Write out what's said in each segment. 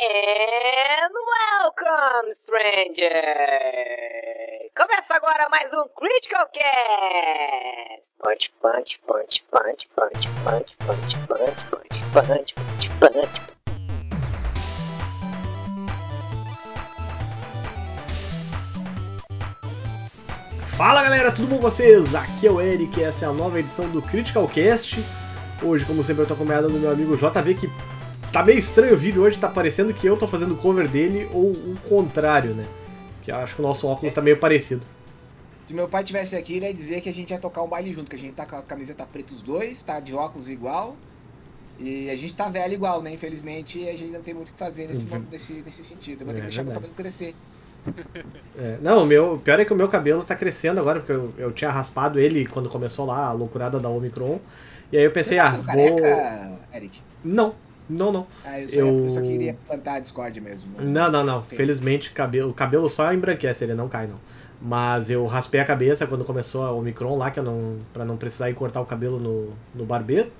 And welcome, stranger! Começa agora mais um Critical Cast! Punch, punch, punch, punch, punch, punch, punch, punch, punch, punch, punch. Fala galera, tudo bom com vocês? Aqui é o Eric, essa é a nova edição do Critical Cast. Hoje, como sempre, eu tô acompanhado do meu amigo JV, que tá meio estranho o vídeo hoje, tá parecendo que eu tô fazendo cover dele ou o contrário, né? Que eu acho que o nosso óculos tá meio parecido. Se meu pai tivesse aqui, ele ia dizer que a gente ia tocar um baile junto, que a gente tá com a camiseta preta os dois, tá de óculos igual. E a gente tá velho igual, né? Infelizmente, a gente não tem muito o que fazer nesse, Uhum. nesse, nesse sentido. Eu vou ter É, que deixar meu verdade. cabelo crescer. É, não, o meu, o pior é que o meu cabelo tá crescendo agora, porque eu, eu tinha raspado ele quando começou lá a loucurada da Omicron. E aí eu pensei, Você tá ah, vou. careca, Eric? Não, não, não. Ah, eu só, Eu- eu só queria plantar a Discord mesmo. Não, não, não. Tem. Felizmente cabelo, o cabelo só embranquece, ele não cai, não. Mas eu raspei a cabeça quando começou a Omicron lá, que eu não. pra não precisar ir cortar o cabelo no, no barbeiro.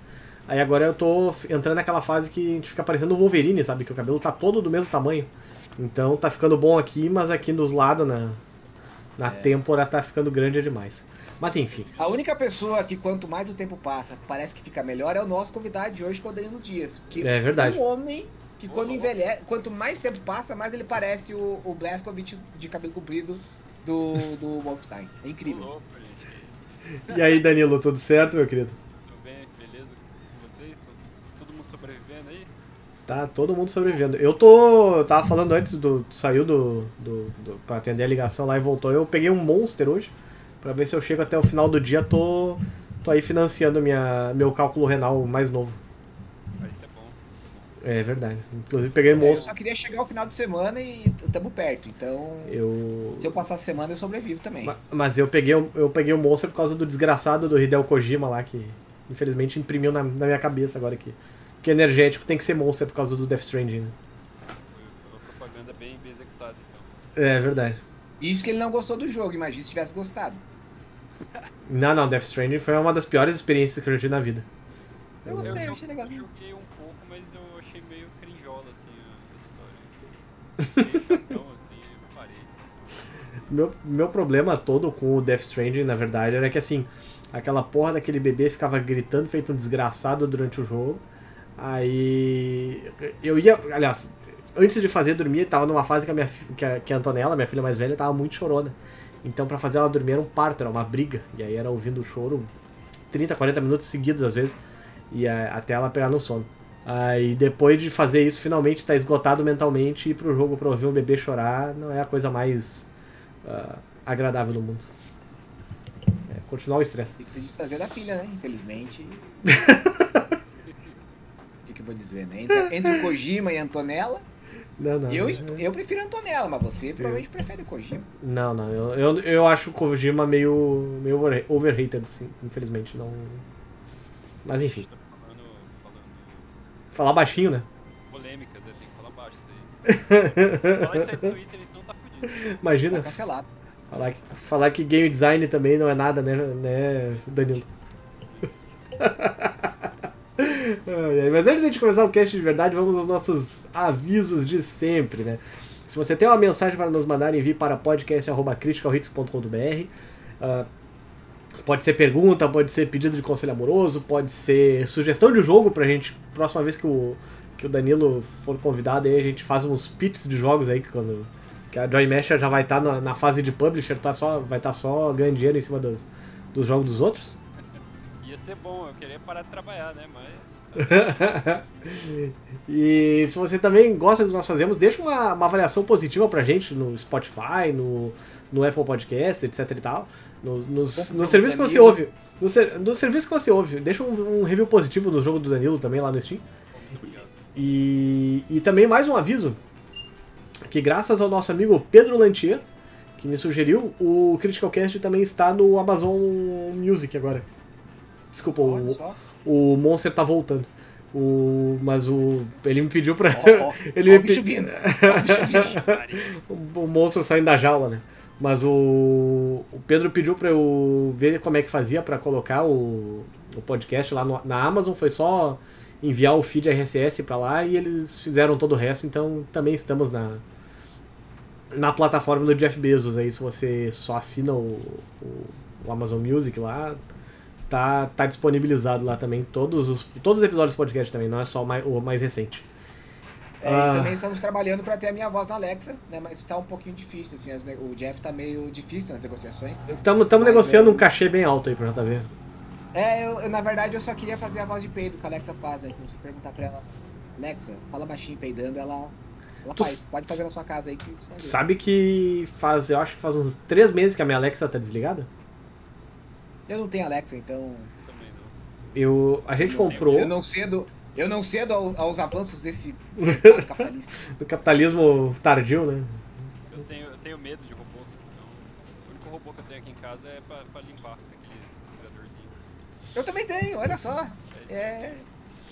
Aí agora eu tô entrando naquela fase que a gente fica parecendo o Wolverine, sabe? Que o cabelo tá todo do mesmo tamanho. Então tá ficando bom aqui, mas aqui dos lados, na, na têmpora, tá ficando grande demais. Mas enfim. A única pessoa que quanto mais o tempo passa, parece que fica melhor é o nosso convidado de hoje, que é o Danilo Dias. Que É verdade. um homem que quando envelhece, quanto mais tempo passa, mais ele parece o, o Blaskovic de cabelo comprido do, do Wolfenstein. É incrível. louco. E aí, Danilo, tudo certo, meu querido? Tudo bem? Beleza com vocês? Todo mundo sobrevivendo aí? Tá todo mundo sobrevivendo. Eu tô. Eu tava falando antes do. Saiu do, do, do. pra atender a ligação lá e voltou. Eu peguei um Monster hoje. Pra ver se eu chego até o final do dia. Tô. Tô aí financiando minha, meu cálculo renal mais novo. Vai ser bom. É verdade. Inclusive peguei um É, eu só queria chegar ao final de semana e tamo perto. Então, Eu. se eu passar a semana, eu sobrevivo também. Ma- Mas eu peguei, eu peguei o Monster por causa do desgraçado do Hideo Kojima lá, que infelizmente imprimiu na, na minha cabeça agora que. Que energético tem que ser Monster por causa do Death Stranding. né? Foi, foi uma propaganda bem, bem executada, então. É verdade. Isso que ele não gostou do jogo, imagina se tivesse gostado. Não, não, Death Stranding foi uma das piores experiências que eu já tive na vida. Eu gostei, eu achei legalzinho. joguei um pouco, mas eu achei meio crinjola, assim, a história. Chatão, assim, eu parei. Meu, meu problema todo com o Death Stranding, na verdade, era que assim, aquela porra daquele bebê ficava gritando feito um desgraçado durante o jogo. Aí eu ia, aliás, antes de fazer dormir, tava numa fase que a minha que a, que a Antonella, minha filha mais velha, tava muito chorona. Então pra fazer ela dormir era um parto, era uma briga. E aí era ouvindo o choro 30, 40 minutos seguidos às vezes, e a- até ela pegar no sono. Aí depois de fazer isso, finalmente tá esgotado mentalmente e ir pro jogo pra ouvir um bebê chorar não é a coisa mais ah, agradável do mundo. É, continuar o estresse. Tem que trazer da filha, né? Infelizmente. O que, que eu vou dizer, né? Entre, entre o Kojima e a Antonella, Não, não. eu, eu prefiro a Antonella, mas você provavelmente prefere o Kojima. Não, não. Eu, eu, eu acho o Kojima meio, meio over- overrated, sim. Infelizmente, não. Mas enfim. Tá falando, falando Falar baixinho, né? polêmicas, eu tenho que falar baixo isso aí. Falar isso aí no Twitter, então tá fudido. Imagina. Tá cancelado. Falar que, falar que game design também não é nada, né, né Danilo? Mas antes de a gente começar o cast de verdade, vamos aos nossos avisos de sempre, né? Se você tem uma mensagem para nos mandar, envie para podcast.criticalhits.com.br Ah, Pode ser pergunta, pode ser pedido de conselho amoroso, pode ser sugestão de jogo pra gente. Próxima vez que o, que o Danilo for convidado, aí a gente faz uns pits de jogos aí, que quando, que a Joy Mesher já vai estar na, na fase de publisher, tá só, vai estar só ganhando dinheiro em cima dos, dos jogos dos outros. Ia ser bom, eu queria parar de trabalhar, né? Mas. e se você também gosta do que nós fazemos, deixa uma, uma avaliação positiva pra gente no Spotify, no, no Apple Podcast, etc e tal. No, no um serviço que você ouve. No, ser- no serviço que você ouve. Deixa um, um review positivo no jogo do Danilo também lá no Steam. E, e também mais um aviso, que graças ao nosso amigo Pedro Lantier, que me sugeriu, o Critical Cast também está no Amazon Music agora. Desculpa, Olha o, só. O Monster tá voltando. O, mas o. Ele me pediu pra. Ó, ele ó me o bicho vindo. Bicho monstro saindo da jaula, né? Mas o, o Pedro pediu pra eu ver como é que fazia pra colocar o, o podcast lá no- na Amazon. Foi só enviar o feed RSS para lá e eles fizeram todo o resto, então também estamos na na plataforma do Jeff Bezos aí, se você só assina o, o, o Amazon Music lá, tá, tá disponibilizado lá também todos os, todos os episódios do podcast também, não é só o mais, o mais recente. É, Ah. também estamos trabalhando para ter a minha voz na Alexa, né? Mas tá um pouquinho difícil, assim. as o Jeff tá meio difícil nas negociações. Estamos negociando é- um cachê bem alto aí pro JV. É, eu, eu, na verdade eu só queria fazer a voz de peido que a Alexa faz, né? Então se você perguntar pra ela, Alexa, fala baixinho peidando, ela, ela Tu faz. Pode fazer na sua casa aí que. Sabe que faz, eu acho que faz uns três meses que a minha Alexa tá desligada? Eu não tenho Alexa, então. Também não. Eu, a gente Eu não comprou Eu não cedo. Eu não cedo ao- aos avanços desse capitalista. do capitalismo tardio, né? Eu tenho, eu tenho medo de robô. Então, o único robô que eu tenho aqui em casa é pra, pra limpar aqueles aspiradorzinhos. Eu também tenho, olha só. É,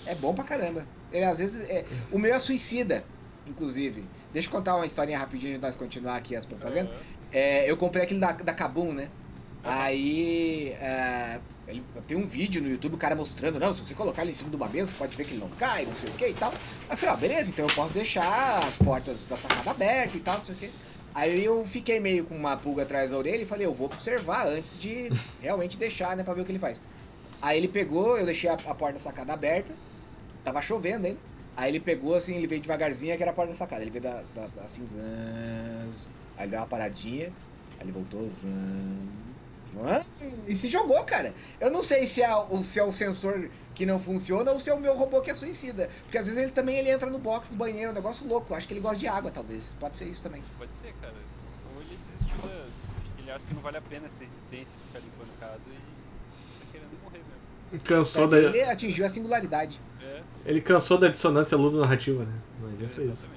é bom pra caramba. Ele, às vezes. É, o meu é suicida, inclusive. Deixa eu contar uma historinha rapidinho antes de nós continuar aqui as propagandas. Aham. É, eu comprei aquele da, da Kabum, né? Aí. é, ele, tem um vídeo no YouTube, o cara mostrando, não, se você colocar ele em cima de uma mesa, você pode ver que ele não cai, não sei o que e tal. Aí eu falei, ó, beleza, então eu posso deixar as portas da sacada abertas e tal, não sei o que. Aí eu fiquei meio com uma pulga atrás da orelha e falei, eu vou observar antes de realmente deixar, né, pra ver o que ele faz. Aí ele pegou, eu deixei a, a porta da sacada aberta, tava chovendo ainda. Aí ele pegou assim, ele veio devagarzinho, que era a porta da sacada. Ele veio da, da, da assim, zãs, aí ele deu uma paradinha, aí ele voltou, zãs, e se jogou, cara. Eu não sei se é, o, se é o sensor que não funciona ou se é o meu robô que é suicida. Porque às vezes ele também ele entra no box do banheiro, é um negócio louco. Eu acho que ele gosta de água, talvez. Pode ser isso também. Pode ser, cara. Ou ele desistiu da. Acho que ele acha que não vale a pena essa existência de ficar limpando casa e tá querendo morrer mesmo. Cansou da, Ele atingiu a singularidade. É, ele cansou da dissonância ludo-narrativa, né? Não adianta isso.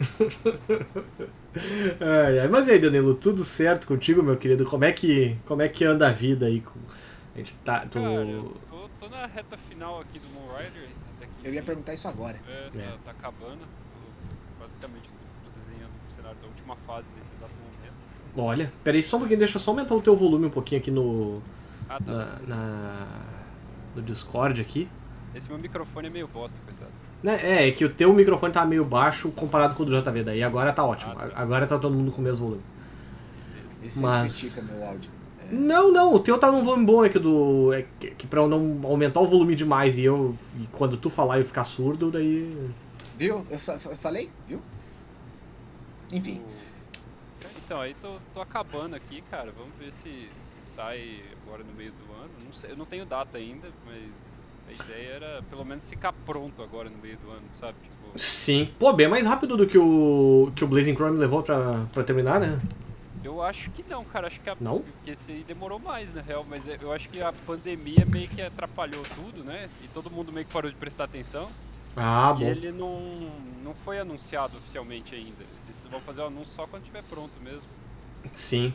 Ai, ai. Mas e aí, Danilo, tudo certo contigo, meu querido? Como é que, como é que anda a vida aí? com- A gente tá. Tu... Cara, eu tô, tô na reta final aqui do Moon Rider. Eu ia perguntar isso agora. É, tá, É. tá acabando. Tô- basicamente, tô, tô desenhando o cenário da última fase nesse exato momento. Olha, peraí só um pouquinho, deixa eu só aumentar o teu volume um pouquinho aqui no. Ah, tá. Na, na- no Discord aqui. Esse meu microfone é meio bosta, coitado. Né, É, é que o teu microfone tá meio baixo comparado com o do JV, daí agora tá ótimo. Ah, tá. Agora tá todo mundo com o mesmo volume. Sempre Mas- critica meu áudio. Não, não, o teu tá num volume bom, é que do. É que, que pra eu não aumentar o volume demais e eu. E quando tu falar eu ficar surdo, daí. Viu? Eu, falei? Viu? Enfim. Então, aí tô, tô acabando aqui, cara. Vamos ver se, se sai agora no meio do ano. Não sei, eu não tenho data ainda, mas a ideia era pelo menos ficar pronto agora no meio do ano, sabe? Tipo, Sim. Pô, bem mais rápido do que o. que o Blazing Chrome levou pra, pra terminar, né? eu acho que não, cara. Acho que a, Não? Porque esse aí demorou mais, na real. Mas eu acho que a pandemia meio que atrapalhou tudo, né? E todo mundo meio que parou de prestar atenção. Ah, e bom. ele não, não foi anunciado oficialmente ainda. Eles vão fazer o anúncio só quando estiver pronto mesmo. Sim.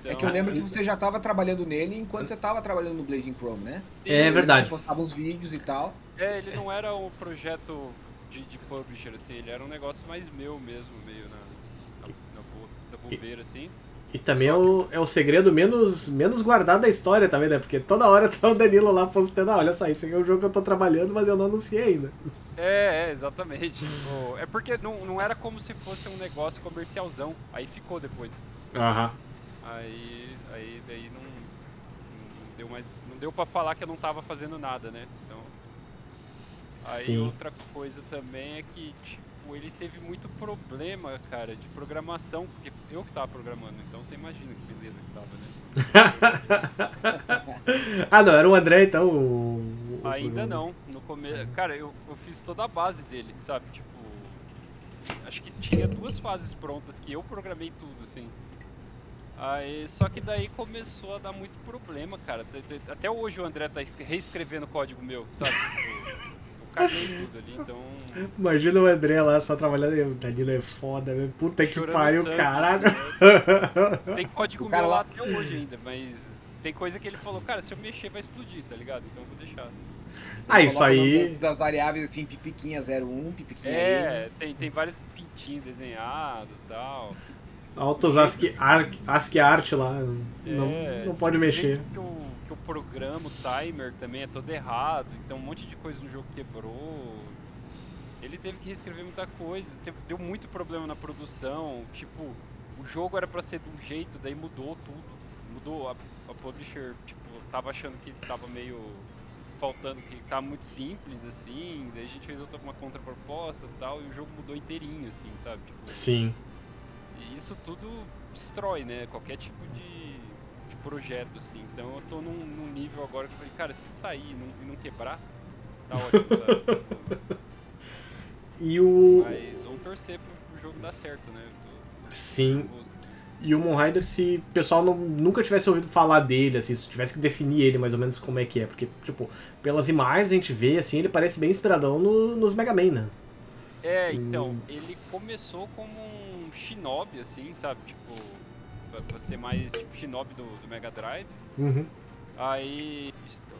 Então, É que eu lembro que você já tava trabalhando nele enquanto você tava trabalhando no Blazing Chrome, né? É Você verdade. postava uns vídeos e tal. É, ele não era um projeto de, de publisher, assim, ele era um negócio mais meu mesmo, meio na, na, na, bo- na bobeira, assim. E também é o, é o segredo menos, menos guardado da história também, né? Porque toda hora tá o Danilo lá postando, ah, olha só, esse aqui é um jogo que eu tô trabalhando, mas eu não anunciei ainda. É, é, exatamente. O- é porque não, não era como se fosse um negócio comercialzão, aí ficou depois. Aham. Aí, aí daí não, não deu mais, não deu pra falar que eu não tava fazendo nada, né? Então, aí Sim. outra coisa também é que, tipo, ele teve muito problema, cara, de programação, porque eu que tava programando, então você imagina que beleza que tava, né? ah, não, era o André então. o- Ainda não, no começo, cara, eu, eu fiz toda a base dele, sabe? Tipo, acho que tinha duas fases prontas que eu programei tudo, assim. Aí, só que daí começou a dar muito problema, cara. Até hoje o André tá es- reescrevendo código meu, sabe? Tipo, eu caguei tudo ali, então. Imagina o André lá só trabalhando. O Danilo é foda, velho. Puta que chorando pariu, sangue, caralho. né? Tem código O cara meu lá até hoje ainda, mas tem coisa que ele falou, cara, se eu mexer vai explodir, tá ligado? Então eu vou deixar. Ah, isso aí. Das variáveis assim, pipiquinha 01, pipiquinha É, tem, tem vários pintinhos desenhados e tal. Altos ASCII, ASCII art lá. Não, É, não pode mexer. Que o, que o programa, o timer também é todo errado, então um monte de coisa no jogo quebrou. Ele teve que reescrever muita coisa, teve- deu muito problema na produção. Tipo, o jogo era pra ser de um jeito, daí mudou tudo. Mudou a, a publisher, tipo, tava achando que tava meio faltando, que tava muito simples assim, daí a gente fez outra uma contraproposta e tal, e o jogo mudou inteirinho, assim, sabe? Tipo, Sim. Isso tudo destrói, né? Qualquer tipo de, de projeto, assim. Então eu tô num, num nível agora que eu falei, cara, se sair e não, não quebrar, tá ótimo? Tipo, E o. Mas vamos torcer pro, jogo dar certo, né? Tô- Sim. E o Moonrider, se o pessoal não, nunca tivesse ouvido falar dele, assim, se tivesse que definir ele mais ou menos como é que é. Porque, tipo, pelas imagens a gente vê, assim, ele parece bem inspiradão no- nos Mega Man, né? É, então, ele começou como um shinobi, assim, sabe? Tipo, pra, ser mais tipo shinobi do, do Mega Drive. Uhum. Aí,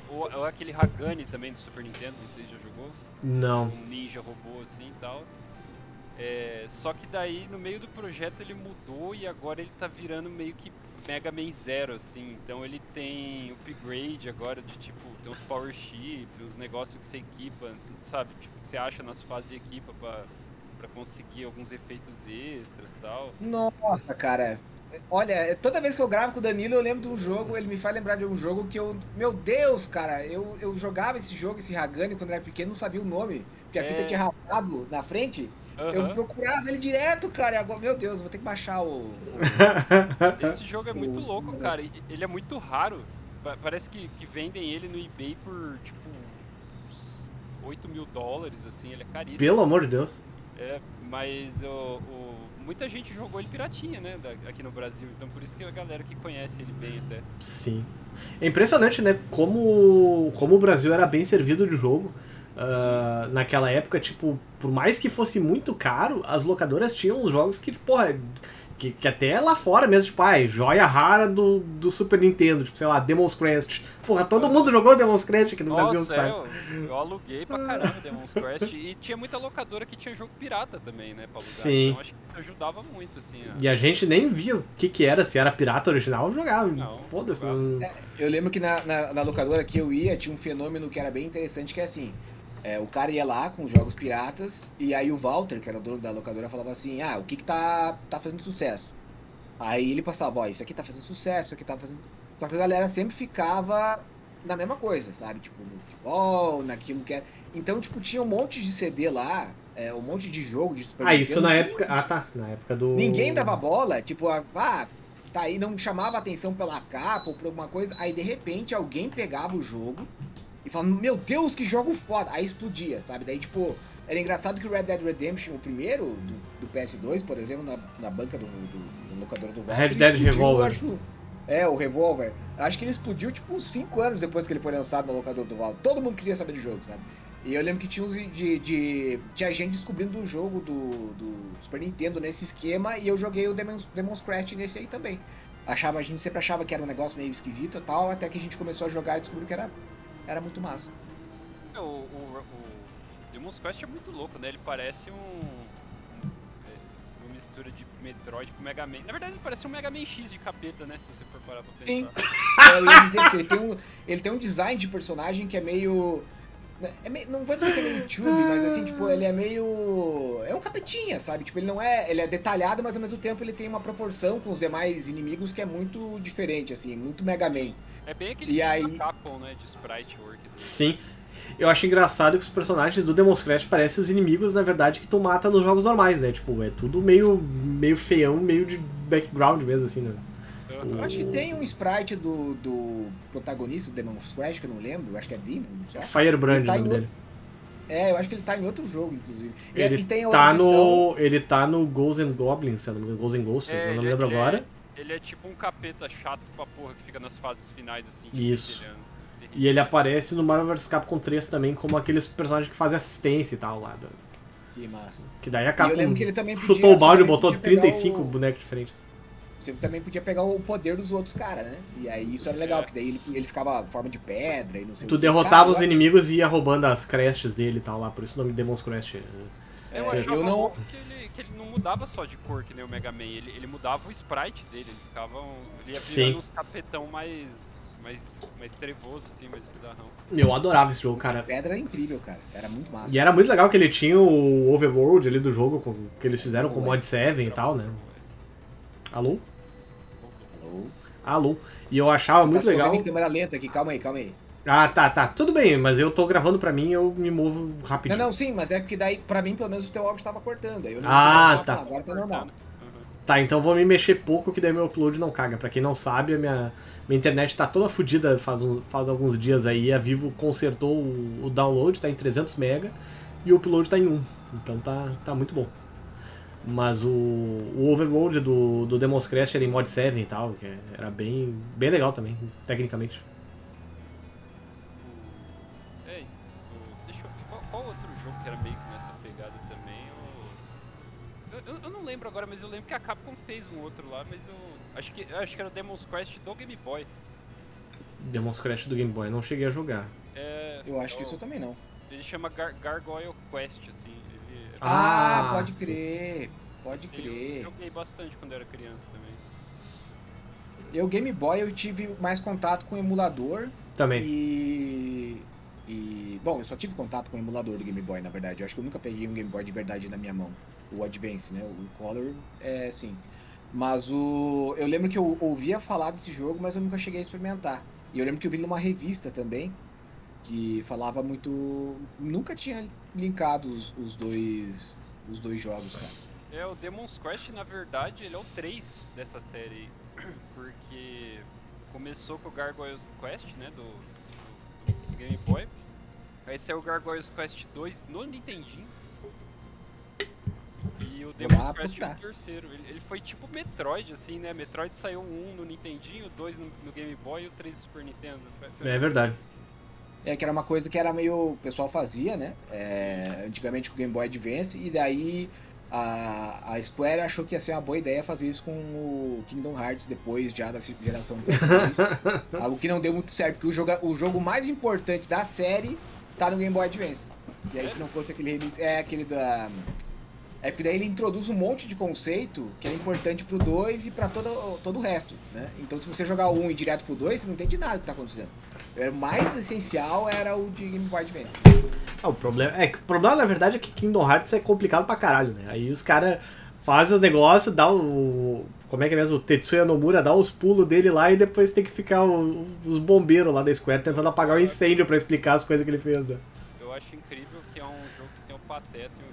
ou, ou aquele Hagani também do Super Nintendo, não sei se já jogou. Não. um ninja robô assim e tal. É, só que daí no meio do projeto ele mudou e agora ele tá virando meio que Mega Man Zero, assim. Então ele tem upgrade agora de tipo, tem uns power chip, uns negócios que você equipa, sabe? Tipo, que você acha nas fases e equipa pra, pra conseguir alguns efeitos extras e tal. Nossa, cara. Olha, toda vez que eu gravo com o Danilo, eu lembro de um jogo, ele me faz lembrar de um jogo que eu. Meu Deus, cara, eu, eu jogava esse jogo, esse Hagani, quando era pequeno, não sabia o nome. Porque a fita É. tinha rasgado na frente. Eu Aham. procurava ele direto, cara. e Agora, meu Deus, vou ter que baixar o. Esse jogo é muito louco, cara. Ele é muito raro. Pa- Parece que, que vendem ele no eBay por tipo uns 8 mil dólares, assim, ele é caríssimo. Pelo amor de Deus. É, mas o, o- muita gente jogou ele piratinha, né, aqui no Brasil. Então por isso que a galera que conhece ele bem até. Sim. É impressionante, né? Como, como o Brasil era bem servido de jogo. ah, naquela época, tipo, por mais que fosse muito caro, as locadoras tinham uns jogos que, porra, que, que até lá fora mesmo, tipo, ai, joia rara do, do Super Nintendo, tipo, sei lá, Demon's Crest. Porra, todo mundo jogou Demon's Crest aqui no Brasil, Nossa, sabe? é, eu, eu aluguei pra caramba Demon's Quest. E tinha muita locadora que tinha jogo pirata também, né, pra alugar. Sim. Então acho que isso ajudava muito, assim. a- E a gente nem via o que que era, se era pirata original, jogava. Não, Foda-se. não- Eu lembro que na, na, na locadora que eu ia, tinha um fenômeno que era bem interessante, que é assim. É, o cara ia lá com os jogos piratas, e aí o Walter, que era o dono da locadora, falava assim, ah, o que que tá, tá fazendo sucesso? Aí ele passava, ó, isso aqui tá fazendo sucesso, isso aqui tá fazendo... Só que a galera sempre ficava na mesma coisa, sabe? Tipo, no futebol, naquilo que era... Então, tipo, tinha um monte de CD lá, é, um monte de jogo de Super Ah, isso na época. Ah, tá. Na época do. Ninguém dava bola, tipo, ah, tá aí, não chamava atenção pela capa ou por alguma coisa, aí de repente alguém pegava o jogo e falava, meu Deus, que jogo foda! Aí explodia, sabe? Daí, tipo, era engraçado que o Red Dead Redemption, o primeiro, do, do PS2, por exemplo, na, na banca do, do, do locador do Valve. Red Dead explodiu, Revolver. que- é, o Revolver. Acho que ele explodiu, tipo, uns 5 anos depois que ele foi lançado no locador do Valve. Todo mundo queria saber de jogo, sabe? E eu lembro que tinha uns de, de, tinha gente descobrindo o jogo do, do Super Nintendo nesse esquema e eu joguei o Demon's, Demon's Crest nesse aí também. Achava, a gente sempre achava que era um negócio meio esquisito e tal, até que a gente começou a jogar e descobriu que era, era muito massa. É, O, o, o Demon's Quest é muito louco, né? Ele parece um, um- é, uma mistura de Metroid com Mega Man. Na verdade, ele parece um Mega Man X de capeta, né? Se você for parar pra Sim. pensar. É, dizer que ele tem, um, ele tem um design de personagem que é meio. É meio- não vou dizer que é meio tube, mas assim, tipo, ele é meio. É um capetinha, sabe? Tipo, ele não é. Ele é detalhado, mas ao mesmo tempo ele tem uma proporção com os demais inimigos que é muito diferente, assim, muito Mega Man. É bem aquele E aí- Capcom, né? De sprite work. Sim. Eu acho engraçado que os personagens do Demon's Crash parecem os inimigos, na verdade, que tu mata nos jogos normais, né? Tipo, é tudo meio, meio feião, meio de background mesmo, assim, né? Eu acho que tem um sprite do, do protagonista do Demon's Crash, que eu não lembro, acho que é Demon, já. Firebrand tá o nome outro- dele. É, eu acho que ele tá em outro jogo, inclusive. E- Ele e tem outra tá questão- no. Ele tá no Ghosts and Goblins, se eu não me engano, Ghosts and Ghosts, É, eu não é- lembro é- agora. Ele é tipo um capeta chato pra porra que fica nas fases finais, assim. Isso. ele é E ele aparece no Marvel vs Capcom 3 também como aqueles personagens que fazem assistência e tal lá. do- Que massa. Que daí a Capcom eu lembro que ele também podia- chutou o balde e botou podia pegar 35 o- bonecos diferentes. Você também podia pegar o poder dos outros caras, né? E aí isso era legal, É. porque daí ele, ele ficava forma de pedra e não sei o Tu que. derrotava Cara, os eu- inimigos e ia roubando as crests dele e tal lá, por isso o nome Demon's Crest. né? Eu É, eu não- que ele, que ele não mudava só de cor que nem o Mega Man, ele, ele mudava o sprite dele, ele ficava. um- Ele ia Sim. virando uns capetão mais. mais. mais trevoso, assim, mais bizarrão. Eu adorava esse jogo, cara. Pedra era incrível, cara. Era muito massa. E era muito legal que ele tinha o overworld ali do jogo, com- que eles fizeram com o mod 7 e tal, né? Alô? Alô? Alô? E eu achava Tá muito movendo legal. em câmera lenta aqui, calma aí, calma aí. Ah, tá, tá. Tudo bem, mas eu tô gravando pra mim eu me movo Não, rapidinho. não, sim, mas é porque daí, pra mim, pelo menos, o teu áudio tava cortando. Aí eu não Ah, tá. Agora tá normal. Tá, então eu vou me mexer pouco que daí meu upload não caga. Pra quem não sabe, a minha, minha internet tá toda fodida faz, um- faz alguns dias aí. A Vivo consertou o, o download, tá em 300 MB e o upload tá em 1. Então tá, tá muito bom. Mas o, o overload do, do Demon's Crash era em mod 7 e tal, que era bem, bem legal também, tecnicamente. Lembro agora, mas eu lembro que a Capcom fez um outro lá, mas eu. Acho que, eu acho que era o Demon's Quest do Game Boy. Demon's Crash do Game Boy, eu não cheguei a jogar. É, Eu acho que o- isso eu também não. Ele chama Gar Gargoyle Quest, assim. Ele, Ah, Ah, pode sim. crer. Pode eu crer. joguei bastante quando eu era criança também. Eu, Game Boy, eu tive mais contato com emulador Também. e. E. Bom, eu só tive contato com o emulador do Game Boy, na verdade. Eu acho que eu nunca peguei um Game Boy de verdade na minha mão. O Advance, né? O Color, é sim. Mas o. Eu lembro que eu ouvia falar desse jogo, mas eu nunca cheguei a experimentar. E eu lembro que eu vi numa revista também, que falava muito. Nunca tinha linkado os, os dois. Os dois jogos, cara. É, o Demon's Quest, na verdade, ele é o 3 dessa série. Porque começou com o Gargoyles Quest, né? Do, do- do Game Boy. Aí saiu o Gargoyles Quest 2 no Nintendinho. E o Demon's é procurar. o terceiro. Ele, ele foi tipo Metroid, assim, né? Metroid saiu um no Nintendinho, o 2 no, no Game Boy e o 3 no Super Nintendo. Foi- foi- É verdade. É que era uma coisa que era meio. O pessoal fazia, né? É, antigamente com o Game Boy Advance, e daí a, a Square achou que ia ser uma boa ideia fazer isso com o Kingdom Hearts depois já da geração PS2. algo que não deu muito certo, porque o jogo, o jogo mais importante da série tá no Game Boy Advance. E aí, se não fosse aquele remix. É aquele da. É porque daí ele introduz um monte de conceito que é importante pro 2 e pra todo, todo o resto, né? Então se você jogar o 1 e ir direto pro 2, você não entende nada do que tá acontecendo. O mais essencial era o de Game Boy Advance. Ah, o problema é que o problema na verdade é que Kingdom Hearts é complicado pra caralho, né? Aí os caras fazem os negócios, dá o como é que é mesmo, o Tetsuya Nomura dá os pulos dele lá e depois tem que ficar o- os bombeiros lá da Square tentando apagar o incêndio pra explicar as coisas que ele fez. né? Eu acho incrível que é um jogo que tem o Pateta e o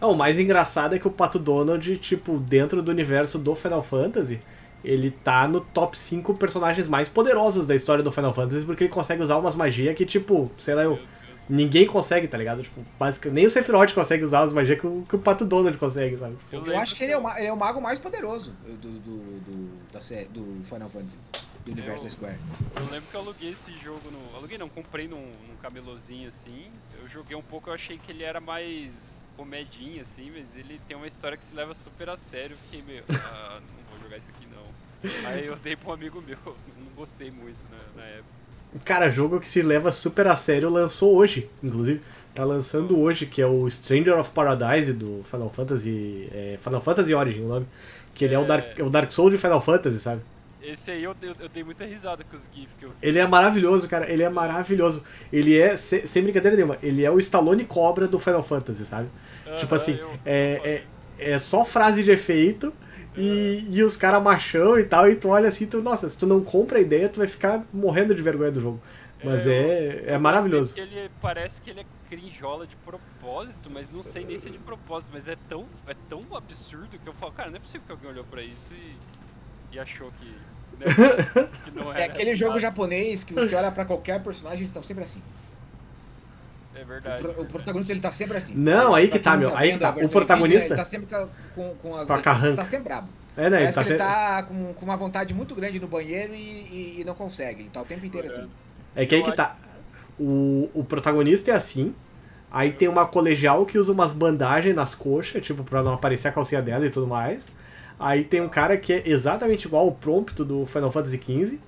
Não, o mais engraçado é que o Pato Donald, tipo, dentro do universo do Final Fantasy, ele tá no top 5 personagens mais poderosos da história do Final Fantasy, porque ele consegue usar umas magias que, tipo, sei lá, eu, ninguém consegue, tá ligado? Tipo, basicamente, nem o Sephiroth consegue usar as magias que o, que o Pato Donald consegue, sabe? Eu, lembro acho que ele é, o, ele é o mago mais poderoso do, do, do- da série, do Final Fantasy, do universo Eu- da Square. Eu lembro que eu aluguei esse jogo no. Aluguei não, comprei num, num camelôzinho assim. Eu joguei um pouco, eu achei que ele era mais comedinha, assim, mas ele tem uma história que se leva super a sério. Fiquei meio. Ah, não vou jogar isso aqui não. Aí eu dei pra um amigo meu, não gostei muito na, na época. Cara, jogo que se leva super a sério lançou hoje, inclusive. Tá lançando hoje, que é o Stranger of Paradise do Final Fantasy. É, Final Fantasy Origin, o nome. Que ele é, o, É. Dark, é o Dark Souls de Final Fantasy, sabe? Esse aí eu, eu, eu dei muita risada com os GIFs que eu vi. Ele é maravilhoso, cara. Ele é maravilhoso. Ele é, se- sem brincadeira nenhuma, ele é o Stallone Cobra do Final Fantasy, sabe? tipo Aham, assim, eu- é, é, é só frase de efeito e, e os caras machão e tal, e tu olha assim, tu, nossa, se tu não compra a ideia, tu vai ficar morrendo de vergonha do jogo. Mas É, é, é maravilhoso. ele parece que ele é crinjola de propósito, mas não sei nem se é de propósito, mas é tão, é tão absurdo que eu falo, cara, não é possível que alguém olhou pra isso e, e achou que, né, que não É aquele jogo japonês que você olha pra qualquer personagem, eles estão sempre assim. É O, verdade. pro- o protagonista ele tá sempre assim. Não, aí Pra que tá, meu, aí que tá. O protagonista- Ele tá sempre com, com, as Com a carranca. tá sempre brabo. É, né? Ele tá que ele sempre- tá com, com uma vontade muito grande no banheiro e, e- e não consegue. Ele tá o tempo inteiro assim. É que aí que tá. O, o protagonista é assim. Aí tem uma colegial que usa umas bandagens nas coxas, tipo, pra não aparecer a calcinha dela e tudo mais. Aí tem um cara que é exatamente igual ao Prompto do Final Fantasy XV.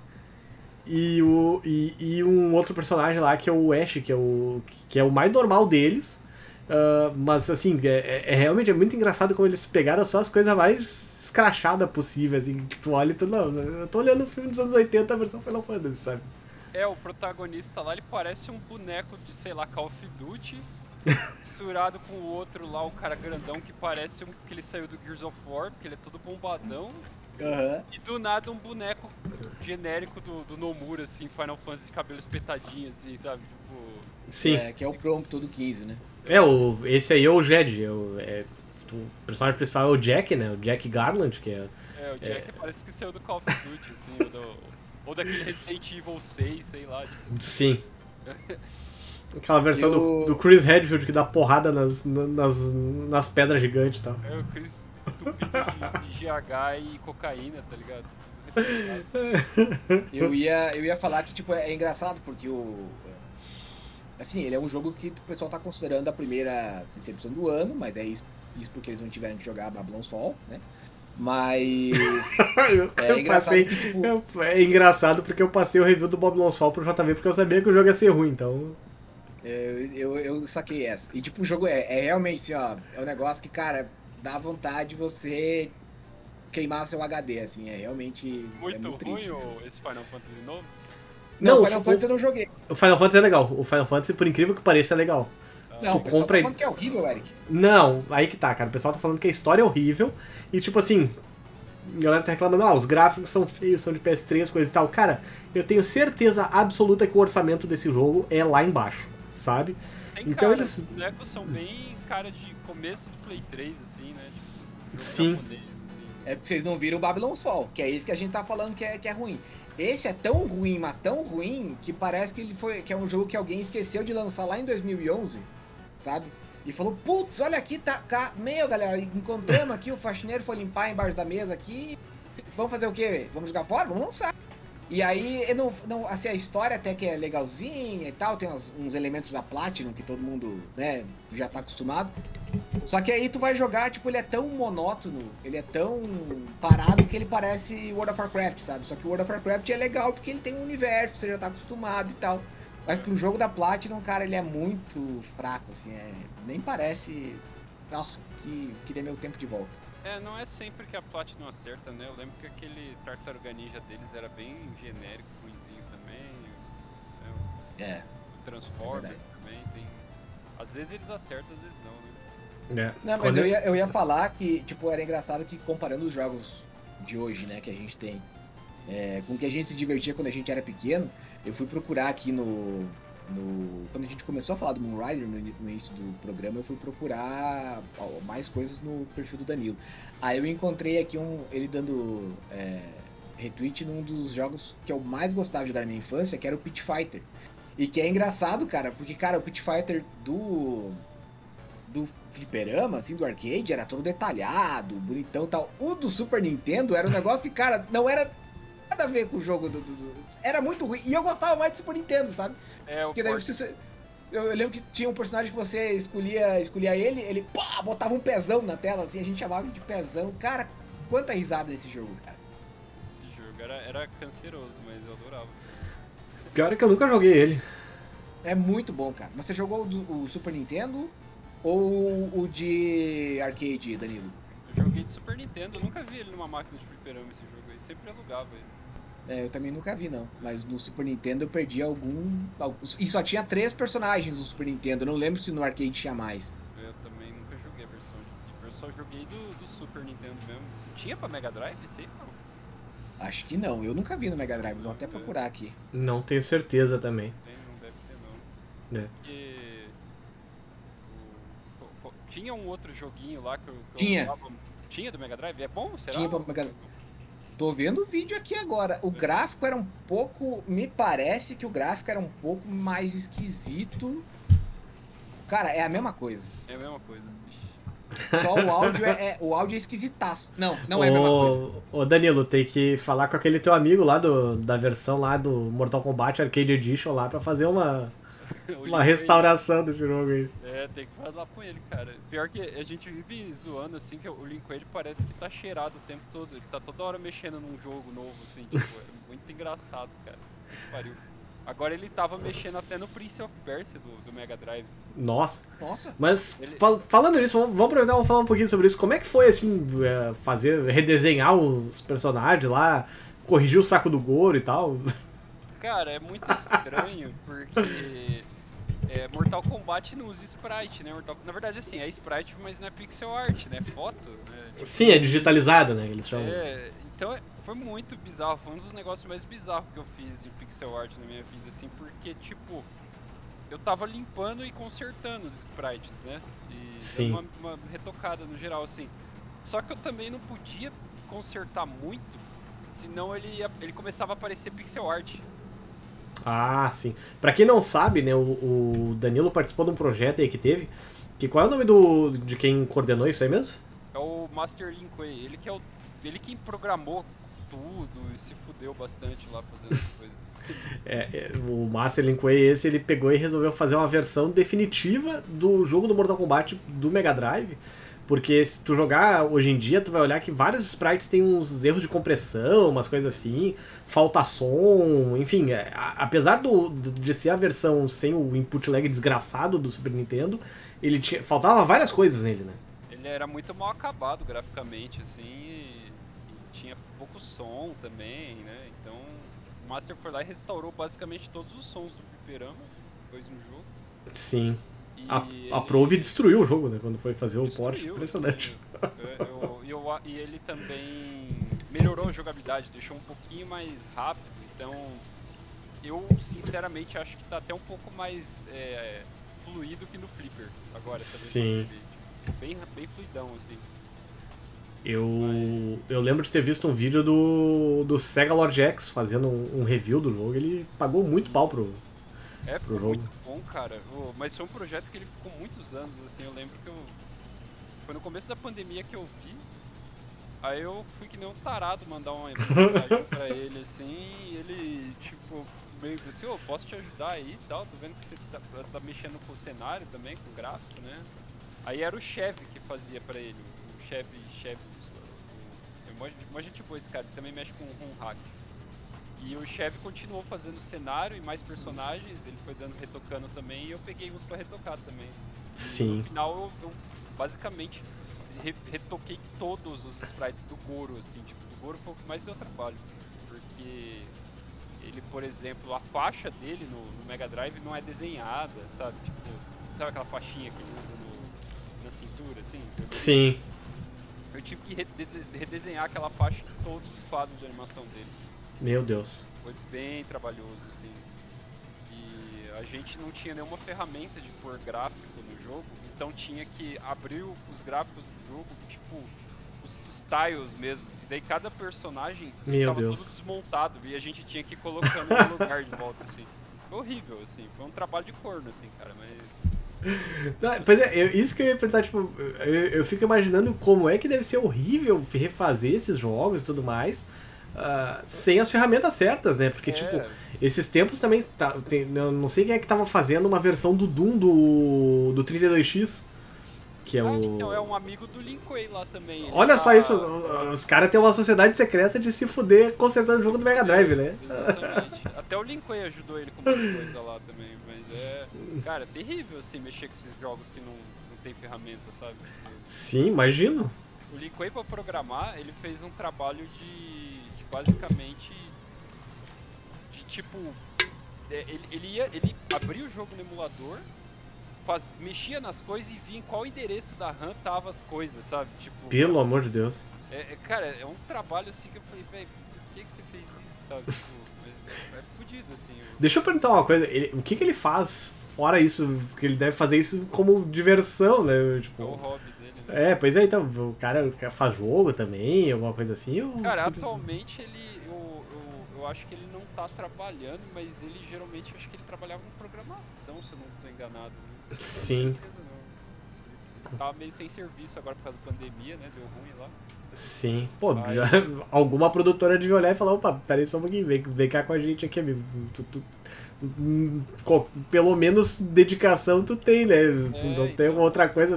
E, o, e, e um outro personagem lá que é o Ash, que é o, que é o mais normal deles. Uh, mas assim, é, é, realmente é muito engraçado como eles pegaram só as coisas mais escrachadas possíveis. Assim, que tu olha e tu, não, eu tô olhando o filme dos anos 80, a versão Final Fantasy, sabe? É, o protagonista lá, ele parece um boneco de, sei lá, Call of Duty, misturado com o outro lá, o cara grandão que parece um, que ele saiu do Gears of War, porque ele é todo bombadão. Uhum. E do nada um boneco genérico do, do Nomura, assim, Final Fantasy, cabelo espetadinho, assim, sabe? Tipo. Sim. É, que é o Prompto do 15, né? É, o, esse aí é o Jed. É o, é, o personagem principal é o Jack, né? O Jack Garland, que é. É, o Jack é... parece que saiu do Call of Duty, assim, ou, do, ou daquele Resident Evil 6, sei lá. Tipo. Sim. Aquela versão do, do Chris Redfield que dá porrada nas, nas, nas pedras gigantes e tal. É, o Chris tupido de, de GH e cocaína, tá ligado? Eu ia, eu ia falar que, tipo, é engraçado, porque o... Assim, ele é um jogo que o pessoal tá considerando a primeira decepção do ano, mas é isso, isso porque eles não tiveram que jogar Babylon's Fall, né? Mas. é, engraçado passei, que, tipo... eu, é engraçado porque eu passei o review do Babylon's Fall pro JV porque eu sabia que o jogo ia ser ruim, então. Eu, eu, eu saquei essa. E tipo, o jogo é, é realmente assim, ó. É um negócio que, cara, dá vontade de você queimar seu HD, assim, é realmente. Muito, é muito ruim o, esse Final Fantasy novo? Não, não o Final o, Fantasy eu não joguei. O Final Fantasy é legal. O Final Fantasy, por incrível que pareça, é legal. Não, o pessoal compra... tá falando que é horrível, Eric. Não, aí que tá, cara. O pessoal tá falando que a história é horrível. E tipo assim, a galera tá reclamando, ah, os gráficos são feios, são de PS3, coisa e tal. Cara, eu tenho certeza absoluta que o orçamento desse jogo é lá embaixo, sabe? Tem então cara, eles. Os bonecos são bem cara de começo do Play 3, assim, né? Tipo, Sim. Japonês, assim. É porque vocês não viram o Babylon's Fall, que é isso que a gente tá falando que é, que é ruim. Esse é tão ruim, mas tão ruim, que parece que ele foi que é um jogo que alguém esqueceu de lançar lá em 2011 sabe? E falou, putz, olha aqui, tá cá. Meu, galera, encontramos aqui, o faxineiro foi limpar embaixo da mesa aqui. Vamos fazer o quê? Vamos jogar fora? Vamos lançar. E aí, não, não, assim, a história até que é legalzinha e tal, tem uns, uns, elementos da Platinum que todo mundo, né, já tá acostumado. Só que aí tu vai jogar, tipo, ele é tão monótono, ele é tão parado que ele parece World of Warcraft, sabe? Só que o World of Warcraft é legal porque ele tem um universo, você já tá acostumado e tal. Mas pro jogo da Platinum, cara, ele é muito fraco, assim, é, nem parece. Nossa, que queria meu tempo de volta. É, não é sempre que a Platinum acerta, né? Eu lembro que aquele Tartaruga Ninja deles era bem genérico, ruimzinho também. Né? É. O Transformer é também tem. Às vezes eles acertam, às vezes não, né? É. Não, mas eu ia, eu ia falar que, tipo, era engraçado que comparando os jogos de hoje, né, que a gente tem, é, com que a gente se divertia quando a gente era pequeno, eu fui procurar aqui no, no, quando a gente começou a falar do Moonrider no, início do programa, eu fui procurar mais coisas no perfil do Danilo. Aí eu encontrei aqui um, ele dando é, retweet num dos jogos que eu mais gostava de jogar na minha infância, que era o Pit Fighter. E que é engraçado, cara, porque, cara, o Pit Fighter do. do fliperama, assim, do arcade, era todo detalhado, bonitão e tal. O do Super Nintendo era um negócio que, cara, não era nada a ver com o jogo do, do, do, Era muito ruim. E eu gostava mais do Super Nintendo, sabe? É, o Porque daí você. Eu, eu, lembro que tinha um personagem que você escolhia, escolhia ele, ele pá, botava um pezão na tela, assim, a gente chamava de pezão. Cara, quanta risada nesse jogo, cara. Esse jogo era, era canceroso, mas eu adorava. Pior é que eu nunca joguei ele. É muito bom, cara. Mas você jogou o, o Super Nintendo ou o de arcade, Danilo? Eu joguei de Super Nintendo, eu nunca vi ele numa máquina de fliperama esse jogo aí, sempre alugava ele. É, eu também nunca vi, não. Mas no Super Nintendo eu perdi algum. E só tinha três personagens no Super Nintendo. Eu não lembro se no arcade tinha mais. Eu também nunca joguei a versão de. Eu só joguei do, do Super Nintendo mesmo. Tinha pra Mega Drive? Sei não. Acho que não. Eu nunca vi no Mega Drive. Vou até procurar aqui. Não tenho certeza também. Tem, não deve ter, não. É. Porque. Tinha um outro joguinho lá que eu. Que tinha. Eu tinha do Mega Drive? É bom? Será? Tinha pra Mega Drive. Tô vendo o vídeo aqui agora. O gráfico era um pouco. Me parece que o gráfico era um pouco mais esquisito. Cara, é a mesma coisa. É a mesma coisa. Só o áudio é, é, o áudio é esquisitaço. Não, não é a mesma coisa. Ô Danilo, tem que falar com aquele teu amigo lá do, da versão lá do Mortal Kombat Arcade Edition lá pra fazer uma uma restauração desse jogo aí. É, tem que falar com ele, cara. Pior que a gente vive zoando assim, que o Link ele parece que tá cheirado o tempo todo. Ele tá toda hora mexendo num jogo novo, assim, tipo, é muito engraçado, cara. pariu. Agora ele tava mexendo até no Prince of Persia do, do Mega Drive. Nossa. Nossa. Mas Ele- fal- falando nisso, vamos, vamos aproveitar e vamos falar um pouquinho sobre isso. Como é que foi, assim, é, fazer, redesenhar os personagens lá, corrigir o saco do Goro e tal? Cara, é muito estranho porque é, Mortal Kombat não usa sprite, né? Mortal- Na verdade, assim, é sprite, mas não é pixel art, né? É foto, né? Tipo, Sim, é digitalizado, né? Eles chamam. É, então é- foi muito bizarro, foi um dos negócios mais bizarros que eu fiz de pixel art na minha vida, assim, porque, tipo, eu tava limpando e consertando os sprites, né? E Sim. Uma, uma retocada no geral, assim. Só que eu também não podia consertar muito, senão ele, ia- ele começava a aparecer pixel art. Ah, sim. Pra quem não sabe, né, o, o Danilo participou de um projeto aí que teve. Que qual é o nome do de quem coordenou isso aí mesmo? É o Master Lin Kuei, ele que é o. Ele que programou tudo e se fudeu bastante lá fazendo as coisas. É, é, o Master Lin Kuei, esse, ele pegou e resolveu fazer uma versão definitiva do jogo do Mortal Kombat do Mega Drive. Porque se tu jogar hoje em dia, tu vai olhar que vários sprites têm uns erros de compressão, umas coisas assim, falta som, enfim, é, a- apesar do, de ser a versão sem o input lag desgraçado do Super Nintendo, ele tinha, faltava várias coisas nele, né? Ele era muito mal acabado graficamente, assim, e, e tinha pouco som também, né? Então o Master foi lá e restaurou basicamente todos os sons do fliperama depois no jogo. Sim. E A, a Probe destruiu o jogo, né? Quando foi fazer o Porsche. Impressionante. assim, eu- eu- eu- e ele também melhorou a jogabilidade, deixou um pouquinho mais rápido. Então, eu sinceramente acho que tá até um pouco mais é, fluido que no Flipper agora. Sim. Bem, bem fluidão, assim. Eu, eu lembro de ter visto um vídeo do, do Sega Lord X fazendo um, um review do jogo. Ele pagou muito pau pro. É, ficou muito bom, cara. Mas foi um projeto que ele ficou muitos anos, assim. Eu lembro que eu. Foi no começo da pandemia que eu vi. Aí eu fui que nem um tarado mandar uma mensagem pra ele, assim. E ele, tipo, meio que assim: Ô, posso te ajudar aí e tal? Tô vendo que você tá, tá mexendo com o cenário também, com o gráfico, né? Aí era o chefe que fazia pra ele. O chefe, chefe. É mó- mó gente boa esse cara, ele também mexe com, com hack. E o chefe continuou fazendo cenário e mais personagens, ele foi dando retocando também e eu peguei uns pra retocar também. No Sim. final eu, eu basicamente re- retoquei todos os sprites do Goro, assim, tipo, do Goro foi o que mais deu trabalho. Porque ele, por exemplo, a faixa dele no, no Mega Drive não é desenhada, sabe? Tipo, sabe aquela faixinha que ele usa no, na cintura, assim? Sim. Eu tive que rede- redesenhar aquela faixa de todos os quadros de animação dele. Meu Deus. Foi bem trabalhoso, assim. E a gente não tinha nenhuma ferramenta de pôr gráfico no jogo, então tinha que abrir os gráficos do jogo, tipo, os, os tiles mesmo. E daí cada personagem Meu tava Deus. tudo desmontado e a gente tinha que ir colocando no lugar de volta, assim. Foi horrível, assim. Foi um trabalho de corno, assim, cara, mas... Ah, Pois é, eu- isso que eu ia perguntar, tipo, eu, eu fico imaginando como é que deve ser horrível refazer esses jogos e tudo mais. Ah, sem as ferramentas certas, né? Porque, É. tipo, esses tempos também. Tá, tem- eu não sei quem é que tava fazendo uma versão do Doom do, do 32X. Que é ah, o. então é um amigo do Lin Kuei lá também. ele Olha só tá- isso, os caras têm uma sociedade secreta de se fuder consertando o jogo do Mega Drive, né? Exatamente. Até o Linkway ajudou ele com muita coisa lá também, mas é. Cara, é terrível assim mexer com esses jogos que não, não tem ferramenta, sabe? Sim, imagino. O Linkway pra programar, ele fez um trabalho de, de basicamente. de tipo. é, Ele, ele ia. Ele abria o jogo no emulador, faz, mexia nas coisas e via em qual endereço da RAM tava as coisas, sabe? Tipo. Pelo amor de Deus. É, é, cara, é um trabalho assim que eu falei, velho, por que, que você fez isso, sabe? Tipo, é, é fudido, assim. o- Deixa eu perguntar uma coisa, ele- o que, que ele faz fora isso? Porque ele deve fazer isso como diversão, né? É o Tipo, hobby? É, pois é, então, o cara faz jogo também, alguma coisa assim? Ou Cara, simplesmente- atualmente ele. Eu, eu, eu acho que ele não tá trabalhando, mas ele geralmente eu acho que ele trabalhava com programação, se eu não tô enganado. né? Sim. Ele tava meio sem serviço agora por causa da pandemia, né? Deu ruim lá. Sim. Pô, Vai. já- alguma produtora devia olhar e falar, opa, peraí só um pouquinho, vem, vem cá com a gente aqui, amigo. Tu- tu- hum, pelo menos dedicação tu tem, né? É, não tem então. alguma outra coisa.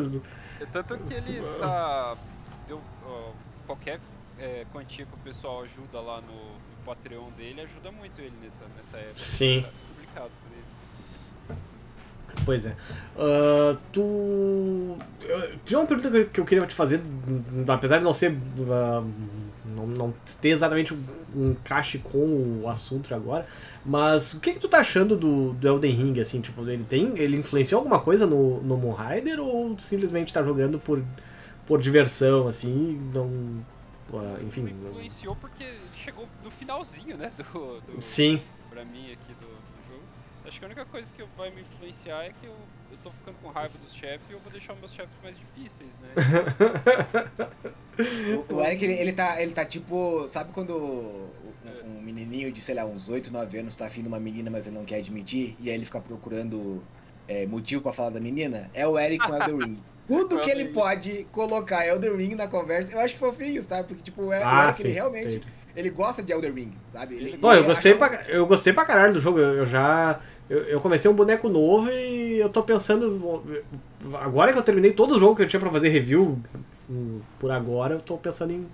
É Tanto que ele tá. Eu, ó, qualquer é, quantia que o pessoal ajuda lá no, no Patreon dele, ajuda muito ele nessa, nessa época. Sim. Tá complicado ele. Pois é. Ah, tu. Tinha uma pergunta que- eu queria te fazer, apesar de não ser. ah, não, não ter exatamente um encaixe com o assunto agora, mas o que, que tu tá achando do, do Elden Ring, assim, tipo, ele tem. Ele influenciou alguma coisa no, no Moonrider ou simplesmente tá jogando por, por diversão, assim, não. ah, enfim. Influenciou porque chegou no finalzinho, né? Do, do, Sim. pra mim aqui do. Acho que a única coisa que vai me influenciar é que eu, eu tô ficando com raiva dos chefes e eu vou deixar os meus chefes mais difíceis, né? O, o Eric, ele, ele tá, ele tá tipo. Sabe quando um, um menininho de, sei lá, uns 8, 9 anos tá afim de uma menina, mas ele não quer admitir, e aí ele fica procurando é, motivo pra falar da menina? É o Eric com Elden Ring. Tudo que ele pode colocar Elden Ring na conversa, eu acho fofinho, sabe? Porque, tipo, é, o Ah, Eric, sim. ele realmente. entendi. Ele gosta de Elden Ring, sabe? Ele, Bom, eu ele gostei, acha- pra, eu gostei pra caralho do jogo. Eu, eu já. Eu, eu comecei um boneco novo e eu tô pensando. Agora que eu terminei todo o jogo que eu tinha pra fazer review hum, por agora, eu tô pensando em,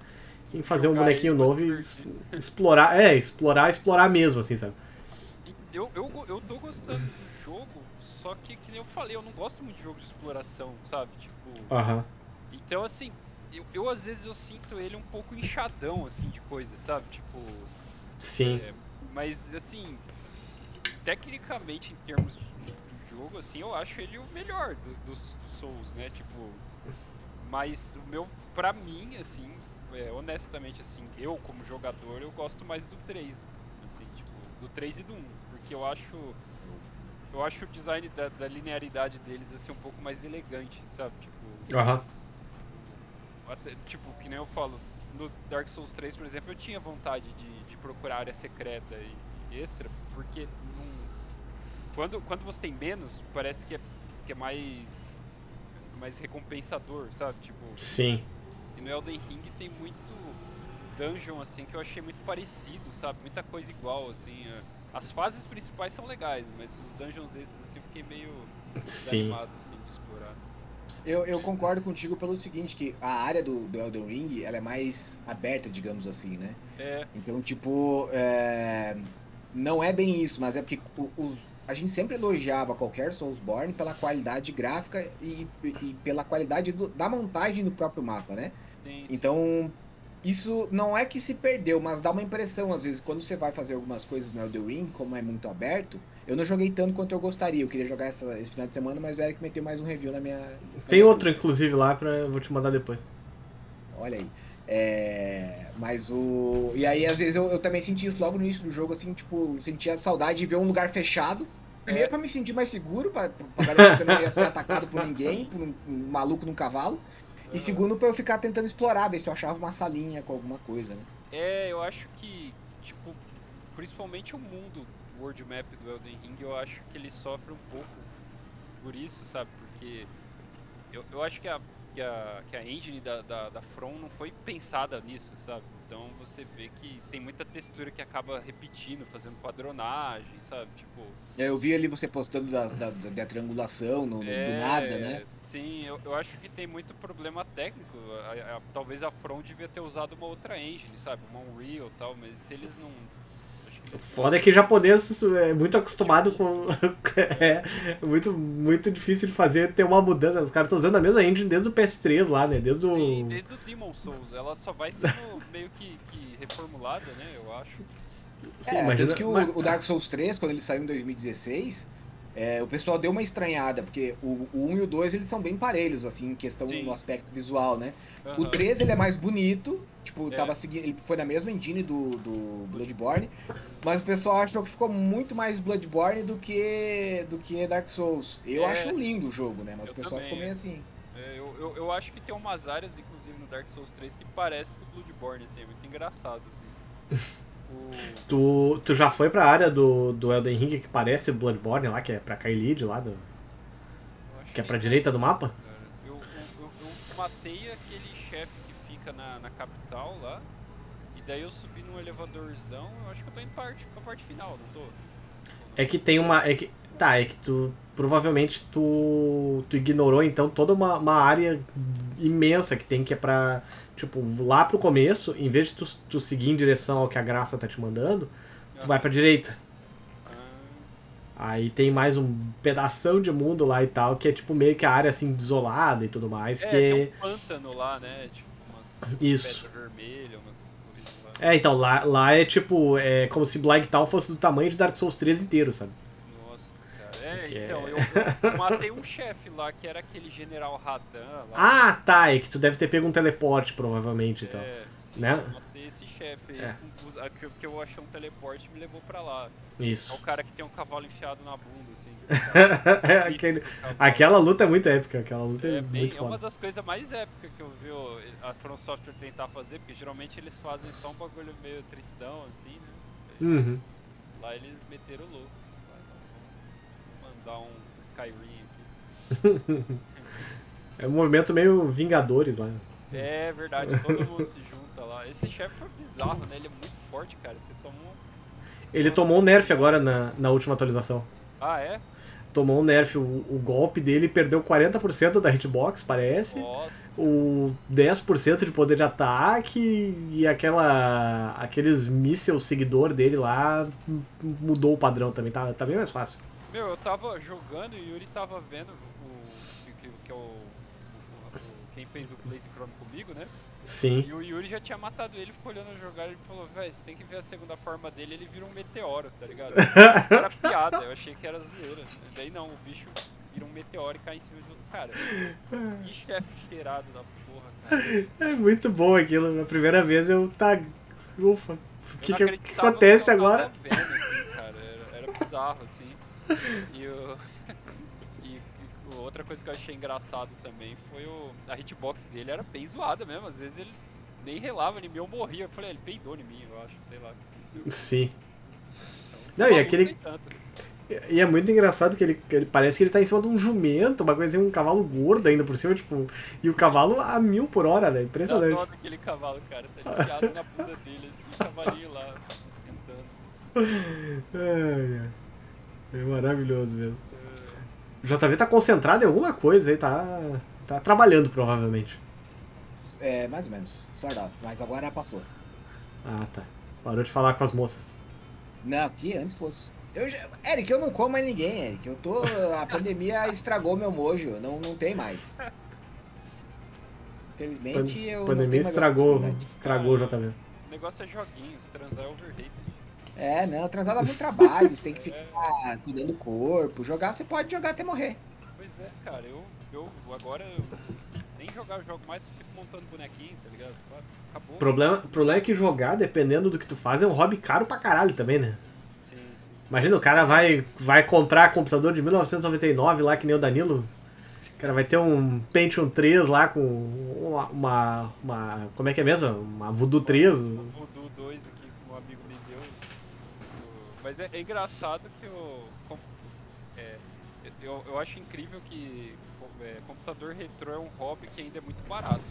em fazer um bonequinho novo e es- explorar. É, explorar, explorar mesmo, assim, sabe? Eu, eu, eu tô gostando do jogo, só que, que nem eu falei, eu não gosto muito de jogo de exploração, sabe? Tipo. Aham. Então, assim, eu, eu às vezes eu sinto ele um pouco inchadão, assim, de coisa, sabe? Tipo. Sim. é, mas, assim, tecnicamente, em termos de, jogo, assim, eu acho ele o melhor do- dos Souls, né? Tipo. Mas o meu, pra mim, assim, é, honestamente, assim, eu como jogador, eu gosto mais do 3. Assim, tipo, do 3 e do 1. Porque eu acho. Eu acho o design da, da linearidade deles, assim, um pouco mais elegante, sabe? Tipo. Aham. Até, tipo, que nem eu falo, no Dark Souls 3, por exemplo, eu tinha vontade de, de procurar área secreta e extra, porque não- quando, quando você tem menos, parece que é, que é mais, mais recompensador, sabe? Tipo, Sim. e no Elden Ring tem muito dungeon, assim, que eu achei muito parecido, sabe? Muita coisa igual, assim. é. As fases principais são legais, mas os dungeons esses, assim, eu fiquei meio Sim. desanimado, assim, de explorar. Eu, eu concordo contigo pelo seguinte, que a área do, do Elden Ring, ela é mais aberta, digamos assim, né? É, Então, tipo, é, não é bem isso, mas é porque os- a gente sempre elogiava qualquer Soulsborne pela qualidade gráfica e, e pela qualidade do- da montagem do próprio mapa, né? tem Então, isso não é que se perdeu, mas dá uma impressão, às vezes, quando você vai fazer algumas coisas no Elden Ring, como é muito aberto, eu não joguei tanto quanto eu gostaria. Eu queria jogar essa- esse final de semana, mas o Eric meteu mais um review na minha... Tem outro, inclusive, lá, pra, eu vou te mandar depois. Olha aí. É, mas o. E aí, às vezes, eu, eu também senti isso logo no início do jogo, assim, tipo, sentia saudade de ver um lugar fechado. Primeiro É. pra me sentir mais seguro, pra, pra garantir que eu não ia ser atacado por ninguém, por um, um maluco num cavalo. E segundo, pra eu ficar tentando explorar, ver se eu achava uma salinha com alguma coisa, né? É, eu acho que, tipo, principalmente o mundo World Map do Elden Ring, eu acho que ele sofre um pouco por isso, sabe? Porque eu, eu acho que a, que a, que a engine da, da, da From não foi pensada nisso, sabe? Então você vê que tem muita textura que acaba repetindo, fazendo padronagem, sabe? Tipo, Eu vi ali você postando da, da, da triangulação, no, no- do nada, né? Sim, eu, eu acho que tem muito problema técnico. A- a- talvez a From devia ter usado uma outra engine, sabe? Uma Unreal e tal, mas se eles não. O foda é que japonês é muito acostumado com. é muito, muito difícil de fazer ter uma mudança. Os caras estão usando a mesma engine desde o PS3 lá, né? Desde o. Sim, desde o Demon Souls. Ela só vai sendo meio que, que reformulada, né? Eu acho. Sim, é, imagina- tanto que o, o Dark Souls 3, quando ele saiu em 2016, é, o pessoal deu uma estranhada, porque o, o 1 e o 2 eles são bem parelhos, assim, em questão Sim. no aspecto visual, né? O Aham. 3 ele é mais bonito, tipo, É. tava seguindo, ele foi na mesma engine do, do Bloodborne, mas o pessoal achou que ficou muito mais Bloodborne do que do que Dark Souls. Eu É. acho lindo o jogo, né? Mas Eu o pessoal também, ficou meio é. assim. É, eu, eu, eu acho que tem umas áreas, inclusive no Dark Souls 3, que parece do Bloodborne, assim, é muito engraçado, assim. O... Tu, tu já foi pra área do, do Elden Ring que parece Bloodborne lá, que é pra Kaelid lá, do, que é pra direita do mapa? cara. Eu, eu, eu, eu matei fica na, capital lá. E daí eu subi num elevadorzão. Eu acho que eu tô indo parte, pra parte final, não tô? É que tem uma. É que, tá, é que tu. Provavelmente tu, tu ignorou então toda uma, uma área imensa que tem que é pra. Tipo, lá pro começo, em vez de tu, tu seguir em direção ao que a graça tá te mandando, tu vai pra direita. Ah, Aí tem mais um pedação de mundo lá e tal, que é tipo meio que a área assim desolada e tudo mais. é, que tem um pântano lá, né? Tipo, Isso. umas. É, então, lá, lá é tipo, é como se Black Town fosse do tamanho de Dark Souls 3 inteiro, sabe? Nossa, cara. É, é- então, eu, eu matei um chefe lá, que era aquele General Radan lá. Ah, tá, é que tu deve ter pego um teleporte, provavelmente, então. É, sim, Né? Chefe É. a- que eu- que eu achei um teleporte e me levou pra lá. É Isso. o cara que tem um cavalo enfiado na bunda, assim. É, aquele- aquela luta é muito épica, aquela luta é, É, bem, muito é uma das coisas mais épicas que eu vi o- a From Software tentar fazer, porque geralmente eles fazem só um bagulho meio tristão, assim, né? Uhum. Lá eles meteram o louco, assim, vai, vamos mandar um Skyrim aqui. É um movimento meio Vingadores lá. É verdade, todo mundo se lá. Esse chefe foi bizarro, né? Ele é muito forte, cara. Você tomou. Ele tomou um nerf agora na, na última atualização. Ah, é? Tomou um nerf, o, o golpe dele perdeu 40% da hitbox, parece. Nossa. O 10% de poder de ataque e aquela aqueles mísseis seguidor dele lá mudou o padrão também, tá, tá bem mais fácil. Meu, eu tava jogando e o Yuri tava vendo o. que, que- é o, o- o- Quem fez o Blaze Chrome comigo, né? Sim. E o Yuri já tinha matado ele, ficou olhando jogar e falou, véi, você tem que ver a segunda forma dele, ele vira um meteoro, tá ligado? Era piada, eu achei que era zoeira. Daí não, o bicho vira um meteoro e cai em cima de outro cara. Que chefe cheirado da porra, cara. É muito bom aquilo. A primeira vez eu tá. Ufa, o Eu que, que, acontece eu agora? vendo, assim, cara. Era, era bizarro, assim. E, o... e, e outra coisa que eu achei engraçado também foi o... a hitbox dele era bem zoada mesmo. Às vezes ele nem relava em mim, eu morria. Eu falei, "Ah, ele peidou em mim, eu acho, sei lá. Sim. Então, Não, e aquele-. E é muito engraçado que ele, ele parece que ele tá em cima de um jumento, uma coisa assim, um cavalo gordo ainda por cima, tipo. E o cavalo a mil por hora, né? Impressionante. dó daquele cavalo, cara. Tá enfiado na bunda dele, assim, o cavalinho lá, tentando. Ai, ai. É maravilhoso mesmo. O JV tá concentrado em alguma coisa aí, tá. tá trabalhando provavelmente. É, mais ou menos. Sort of. Mas agora passou. Ah, tá. Parou de falar com as moças. Não, que antes fosse. Eu já... Eric, eu não como mais ninguém, Eric. Eu tô. A pandemia estragou meu mojo. Não, não tem mais. Infelizmente, Pan- eu. não pandemia tenho mais estragou, estragou o JV. O negócio é joguinhos, transar é overrated. É, não, transar dá muito trabalho. Você tem que ficar cuidando do corpo. Jogar, você pode jogar até morrer. Pois é, cara, eu, eu agora eu nem jogar o jogo mais, eu fico montando bonequinho, tá ligado? Acabou. O problema, o problema é que jogar, dependendo do que tu faz, é um hobby caro pra caralho também, né? Sim, sim. Imagina, o cara vai, vai comprar computador de 1999 lá, que nem o Danilo. O cara vai ter um Pentium 3 lá com uma, uma, uma- Como é que é mesmo? Uma Voodoo 3. O Voodoo Mas é, é engraçado que o. é, eu, eu acho incrível que é, computador retrô é um hobby que ainda é muito barato.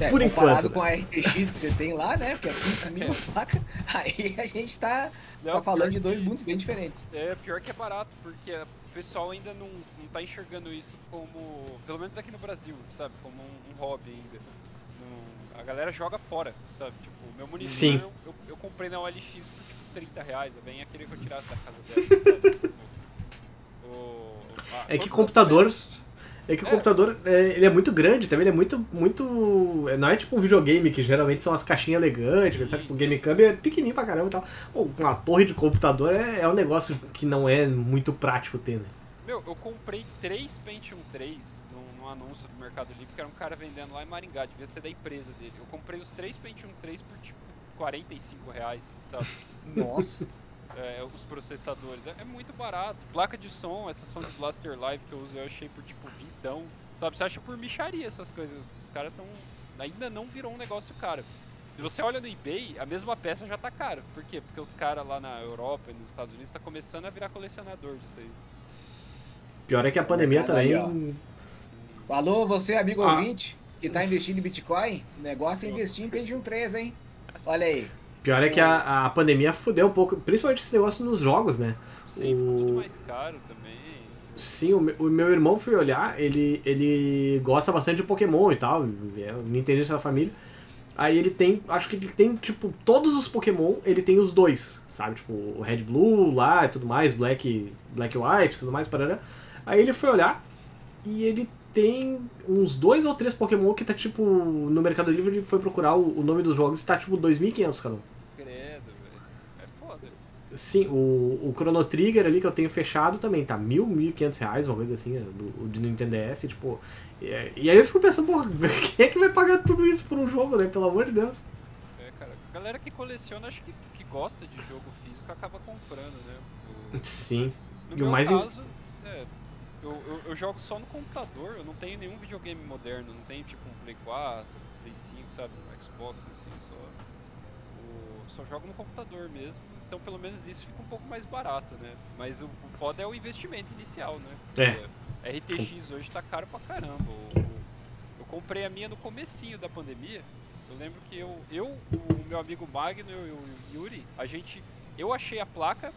É, Por comparado enquanto. com a RTX que você tem lá, né? Porque é 5 mil placa, aí a gente tá, Não, tá falando de dois que- mundos bem diferentes. É, pior que é barato, porque o pessoal ainda não, não tá enxergando isso como, pelo menos aqui no Brasil, sabe? Como um, um hobby ainda. Não- a galera joga fora, sabe? Tipo, o meu monitor Sim. Eu, eu, eu comprei na OLX por tipo 30 reais, eu venho querer que eu tirasse da casa dela, sabe? Tipo, o- a- É que computador. É que o É. computador é, ele é muito grande também, ele é muito, muito. Não é tipo um videogame que geralmente são as caixinhas elegantes, sabe? Tipo, o GameCube é pequenininho pra caramba e tal. Pô, uma torre de computador é, é um negócio que não é muito prático ter, né? Meu, eu comprei três Pentium 3 num, num anúncio do Mercado Livre, que era um cara vendendo lá em Maringá, devia ser da empresa dele. Eu comprei os três Pentium 3 por tipo 45 reais, sabe? Nossa. É, os processadores. É, é muito barato. Placa de som, essa Sound Blaster Live que eu uso, eu achei por tipo vintão. Sabe, você acha por micharia essas coisas. Os caras estão. Ainda não virou um negócio caro. Se você olha no eBay, a mesma peça já tá cara. Por quê? Porque os caras lá na Europa e nos Estados Unidos tá começando a virar colecionador disso aí. Pior é que a pandemia mercado aí, também. Alô, você, amigo Ah. ouvinte, que tá investindo em Bitcoin, o negócio é investir em Pentium 3, hein? Olha aí. Pior é que a, a pandemia fudeu um pouco, principalmente esse negócio nos jogos, né? Sim, ficou tudo O- mais caro também. Sim, o, meu- o meu irmão foi olhar, ele, ele gosta bastante de Pokémon e tal, é o Nintendista da família. Aí ele tem, acho que ele tem, tipo, todos os Pokémon, ele tem os dois, sabe? Tipo, o Red Blue lá e tudo mais, Black, Black White e tudo mais, parará. Aí ele foi olhar e ele tem uns dois ou três Pokémon que tá, tipo, no Mercado Livre, foi procurar o, o nome dos jogos e tá, tipo, 2.500 cada um. Credo, velho. É foda. Sim, o, o Chrono Trigger ali que eu tenho fechado também tá mil, mil quinhentos reais, uma coisa assim, do, de Nintendo DS, tipo. E, e aí eu fico pensando, porra, quem é que vai pagar tudo isso por um jogo, né? Pelo amor de Deus. É, cara. A galera que coleciona, acho que, que gosta de jogo físico acaba comprando, né? O- Sim. No E o mais caso, eu, eu, eu jogo só no computador, eu não tenho nenhum videogame moderno, não tenho tipo um Play 4, Play 5, sabe, um Xbox, assim, só, só jogo no computador mesmo. Então pelo menos isso fica um pouco mais barato, né? Mas o, o foda é o investimento inicial, né? É. RTX hoje tá caro pra caramba. O- eu comprei a minha no comecinho da pandemia. Eu lembro que eu, eu o meu amigo Magno e o Yuri, a gente. Eu achei a placa,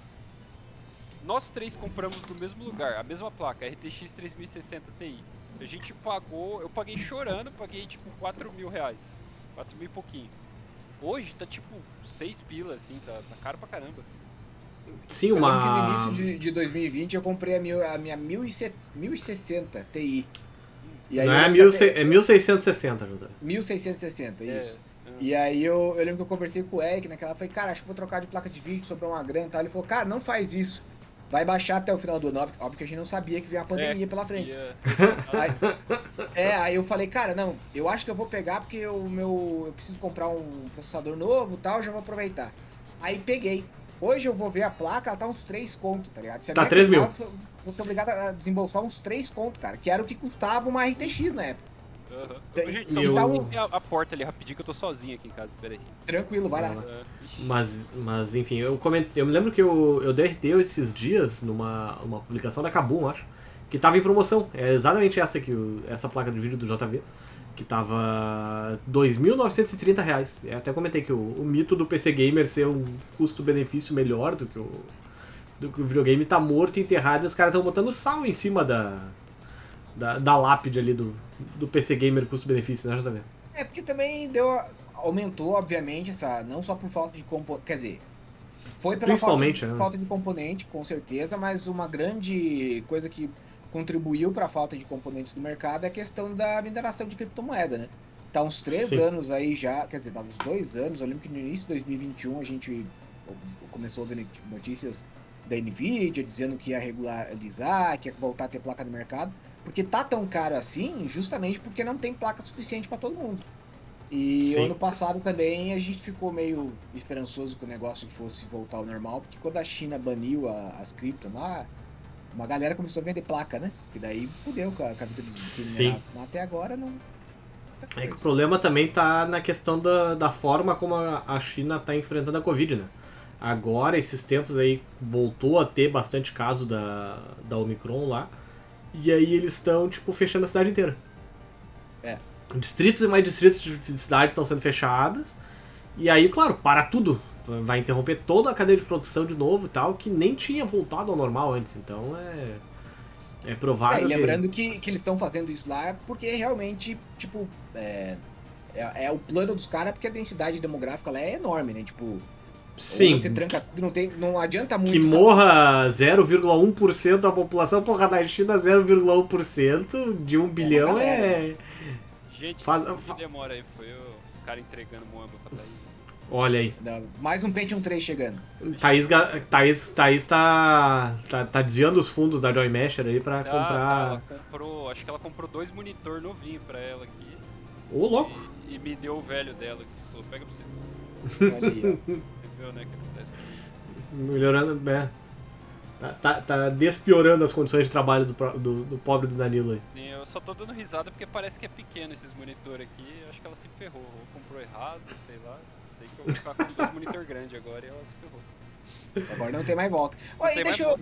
nós três compramos no mesmo lugar, a mesma placa, RTX 3060 Ti. A gente pagou, eu paguei chorando, paguei tipo 4 mil reais. 4 mil e pouquinho. Hoje tá tipo 6 pilas, assim, tá, tá caro pra caramba. Sim, Eu lembro que uma. no início de, de 2020 eu comprei a, mil, a minha 1060 1060 Ti. E aí Não é, lembro mil, até- é 1660, José. 1660, isso. É, é. E aí eu, eu lembro que eu conversei com o Eric naquela, falei, cara, acho que vou trocar de placa de vídeo, sobrou uma grana e tal. Ele falou, cara, não faz isso. Vai baixar até o final do ano. Óbvio- que a gente não sabia que vinha a pandemia pela frente. Ia- Aí, é, aí eu falei, cara, não, eu acho que eu vou pegar porque o meu. Eu preciso comprar um processador novo e tal, já vou aproveitar. Aí peguei. Hoje eu vou ver a placa, ela tá uns 3 conto, tá ligado? Se Tá minha 3 mil. você é obrigado a desembolsar uns 3 conto, cara, que era o que custava uma RTX na época. Tem- Gente, só me dá eu- um- a, a porta ali rapidinho que eu tô sozinho aqui em casa, peraí. Tranquilo, vai lá. Ah. Mas, mas enfim, eu comentei, eu me lembro que eu, eu derretei esses dias numa uma publicação da Kabum, acho, que tava em promoção. É exatamente essa aqui, essa placa de vídeo do JV, que tava 2.930 reais. Eu até comentei que o, o mito do PC Gamer ser um custo-benefício melhor do que o do que o videogame tá morto, enterrado, e os caras estão botando sal em cima da, da, da lápide ali do, do PC Gamer custo-benefício, né, JV? É, porque também deu. Aumentou, obviamente, essa. Não só por falta de componente. Quer dizer. Foi pela falta Principalmente, de, né? falta de componente, com certeza, mas uma grande coisa que contribuiu para a falta de componentes do mercado é a questão da mineração de criptomoeda, né? Tá uns três Sim. anos aí já, quer dizer, tá uns dois anos. Eu lembro que no início de 2021 a gente começou a ver notícias da Nvidia dizendo que ia regularizar, que ia voltar a ter placa no mercado. Porque tá tão caro assim, justamente porque não tem placa suficiente para todo mundo. E Sim. ano passado também a gente ficou meio esperançoso que o negócio fosse voltar ao normal, porque quando a China baniu a- as cripto lá, uma galera começou a vender placa, né? E daí fudeu com a, com a vida dos Sim. Mas até agora não. É que o problema também tá na questão da, da forma como a a China tá enfrentando a Covid, né? Agora, esses tempos aí, voltou a ter bastante caso da, da Omicron lá. E aí eles estão, tipo, fechando a cidade inteira. É. Distritos e mais distritos de de cidade estão sendo fechadas. E aí, claro, para tudo. Vai interromper toda a cadeia de produção de novo e tal, que nem tinha voltado ao normal antes. Então é. É É, provável que- lembrando que, que eles estão fazendo isso lá porque realmente, tipo, é, é, é o plano dos caras porque a densidade demográfica lá é enorme, né? Tipo, Sim, ou você tranca tudo, não, tem, não adianta muito. Que morra 0,1% da população, porra, na China 0,1% de um bilhão é. Gente, Faz- que demora aí foi os caras entregando moamba pra Thaís. Olha aí. Mais um Pentium 3 chegando. Thaís, Thaís, Thaís tá, tá, tá desviando os fundos da Joy Masher aí pra Ah, tá, comprar. ela comprou, acho que ela comprou dois monitor novinho pra ela aqui. Ô, louco! E, e me deu o velho dela aqui. Falou, pega pra você. Olha aí, ó. Viu, né, que. Melhorando. É. Tá, tá, tá despiorando as condições de trabalho do, do, do pobre do Danilo aí. Sim, eu só tô dando risada porque parece que é pequeno esses monitor aqui. Eu acho que ela se ferrou. Ou comprou errado, sei lá. Sei que eu vou ficar com dois monitor grande agora e ela se ferrou. Agora não tem mais volta. Tem deixa eu.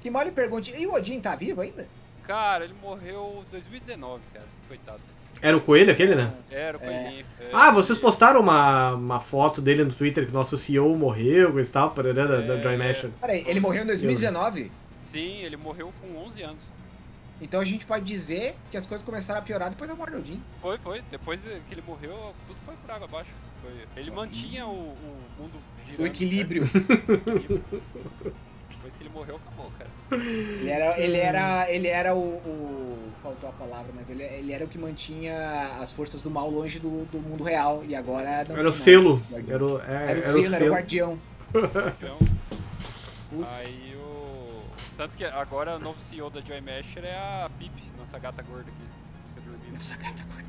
Que mal lhe pergunte. E o Odin tá vivo ainda? Cara, ele morreu em 2019, cara. Coitado. Era o coelho aquele, né? Era o coelhinho. é. Ah, vocês postaram uma, uma foto dele no Twitter que o nosso CEO morreu e tal, parará, da, da É. Joy Masher. Peraí, ele morreu em 2019? Sim, ele morreu com 11 anos. Então a gente pode dizer que as coisas começaram a piorar depois da morte do Odin. Foi, foi. Depois que ele morreu, tudo foi por água abaixo. Foi- Ele mantinha o, o mundo girando. O equilíbrio. Depois que ele morreu, acabou, cara. Ele era, ele era, ele era o, o- Faltou a palavra, mas ele, ele era o que mantinha as forças do mal longe do, do mundo real. E agora não Era o mais selo. Era o, é, Era o era o selo, era o selo. guardião. Então, Putz. aí o. Tanto que agora o novo CEO da Joy Masher é a Pip, nossa gata gorda aqui. Nossa, gata gorda.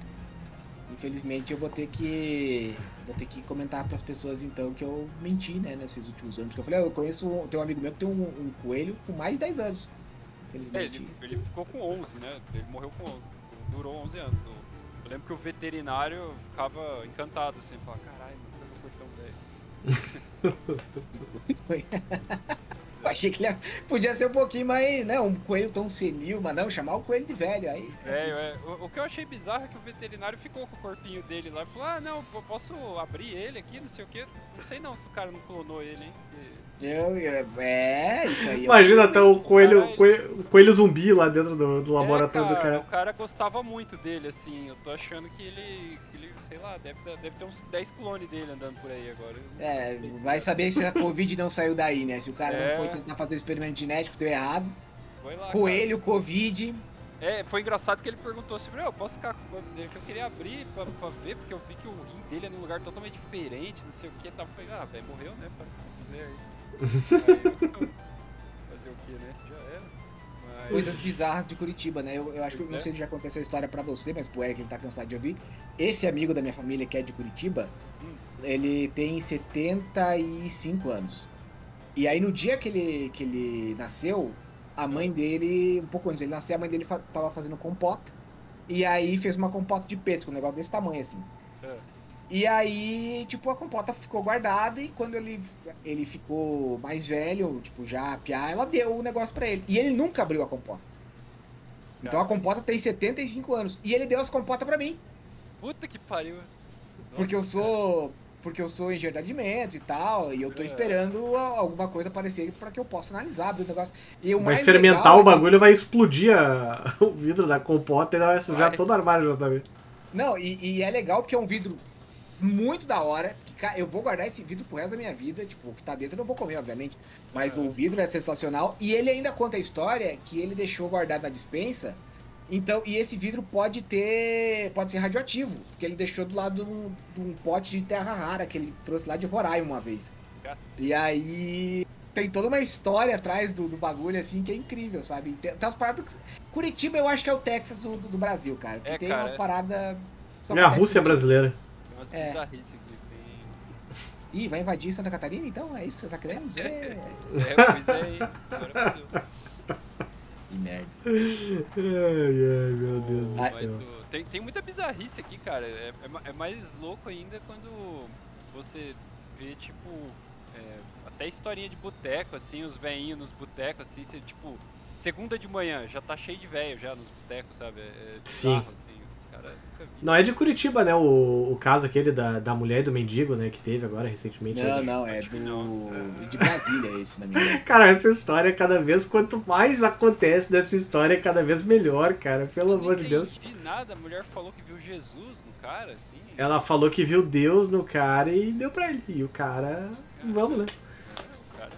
Infelizmente eu vou ter que. Vou ter que comentar pras pessoas então que eu menti, né, nesses últimos anos. Porque eu falei, ah, eu conheço. um- Tem um amigo meu que tem um, um coelho com mais de 10 anos. É, Infelizmente. ele, ele ficou com 11, né? Ele morreu com 11. Durou 11 anos. Eu, eu lembro que o veterinário ficava encantado, assim, falava, caralho, nunca vi um tão velho. Achei que ele podia ser um pouquinho mais, né? Um coelho tão senil, mas não, chamar o coelho de velho. Aí. É, é, o, o que eu achei bizarro é que o veterinário ficou com o corpinho dele lá e falou, ah não, eu posso abrir ele aqui, não sei o que. Não sei não se o cara não clonou ele, hein? Porque- Eu, eu- é, isso aí. eu- Imagina até o coelho, coelho, coelho zumbi lá dentro do, do laboratório É, do cara. O cara gostava muito dele, assim. Eu tô achando que ele, que ele sei lá, deve, ter- deve ter uns 10 clones dele andando por aí agora. É, vai saber se a Covid não saiu daí, né? Se o cara É. não foi tentar fazer o experimento genético, deu errado. Foi lá, Coelho, Covid. cara. É, foi engraçado que ele perguntou assim, eu posso ficar com o dele, que eu queria abrir pra, pra ver, porque eu vi que o rim dele é num lugar totalmente diferente, não sei o que, tava falei, ah, velho, morreu, né? Que quiser aí. Fazer o que, né? Já era. Mas... Coisas bizarras de Curitiba, né? Eu, eu acho que eu Pois não é. sei se já contei essa história pra você, mas pro Eric ele tá cansado de ouvir. Esse amigo da minha família que é de Curitiba, Hum. ele tem 75 anos. E aí no dia que ele, que ele nasceu, a mãe dele, um pouco antes dele nascer, a mãe dele fa tava fazendo compota. E aí fez uma compota de pêssego, um negócio desse tamanho assim. É. E aí, tipo, a compota ficou guardada e quando ele, ele ficou mais velho, tipo, já piar, ela deu o negócio pra ele. E ele nunca abriu a compota. Então a compota tem 75 anos. E ele deu as compotas pra mim. Puta que pariu. Porque eu Nossa, sou. Porque eu sou engenheiro de alimentos e tal. E eu tô É. esperando alguma coisa aparecer pra que eu possa analisar, abrir o negócio. E o Vai mais fermentar legal o é que- bagulho, vai explodir a- o vidro da compota e vai sujar Vai. todo o armário já também. Não, e, e é legal porque é um vidro muito da hora. Que, eu vou guardar esse vidro pro resto da minha vida. Tipo, o que tá dentro eu não vou comer, obviamente. Mas É. o vidro é sensacional. E ele ainda conta a história que ele deixou guardado na dispensa. Então, e esse vidro pode ter. pode ser radioativo. Porque ele deixou do lado de um, de um pote de terra rara que ele trouxe lá de Roraima uma vez. E aí. Tem toda uma história atrás do, do bagulho, assim, que é incrível, sabe? Tem, tem umas paradas que. Curitiba eu acho que é o Texas do, do, Brasil, cara. Porque É, tem cara, umas é. paradas. É a Rússia Curitiba. brasileira. Tem umas É. bizarrices aqui. Tem... Ih, vai invadir Santa Catarina então? É isso que você tá querendo dizer? É, pois é, hein? Agora fodeu. que merda. Ai, ai, meu Deus do céu. o- tem, tem muita bizarrice aqui, cara. É, é é mais louco ainda quando você vê, tipo, é, até historinha de boteco, assim, os veinhos nos botecos, assim, você, tipo, segunda de manhã, já tá cheio de velho já nos botecos, sabe? É, é Sim. bizarro, vi. Não, é de Curitiba, né? O, o caso aquele da, da mulher e do mendigo, né? Que teve agora recentemente. Não, não, é do. não. de Brasília esse, na minha. Cara, essa história, cada vez, quanto mais acontece dessa história, cada vez melhor, cara. Pelo Eu não amor de Deus. entendi nada, a mulher falou que viu Jesus no cara, assim. Ela falou que viu Deus no cara e deu pra ele. E o cara. Vamos, né? Cara,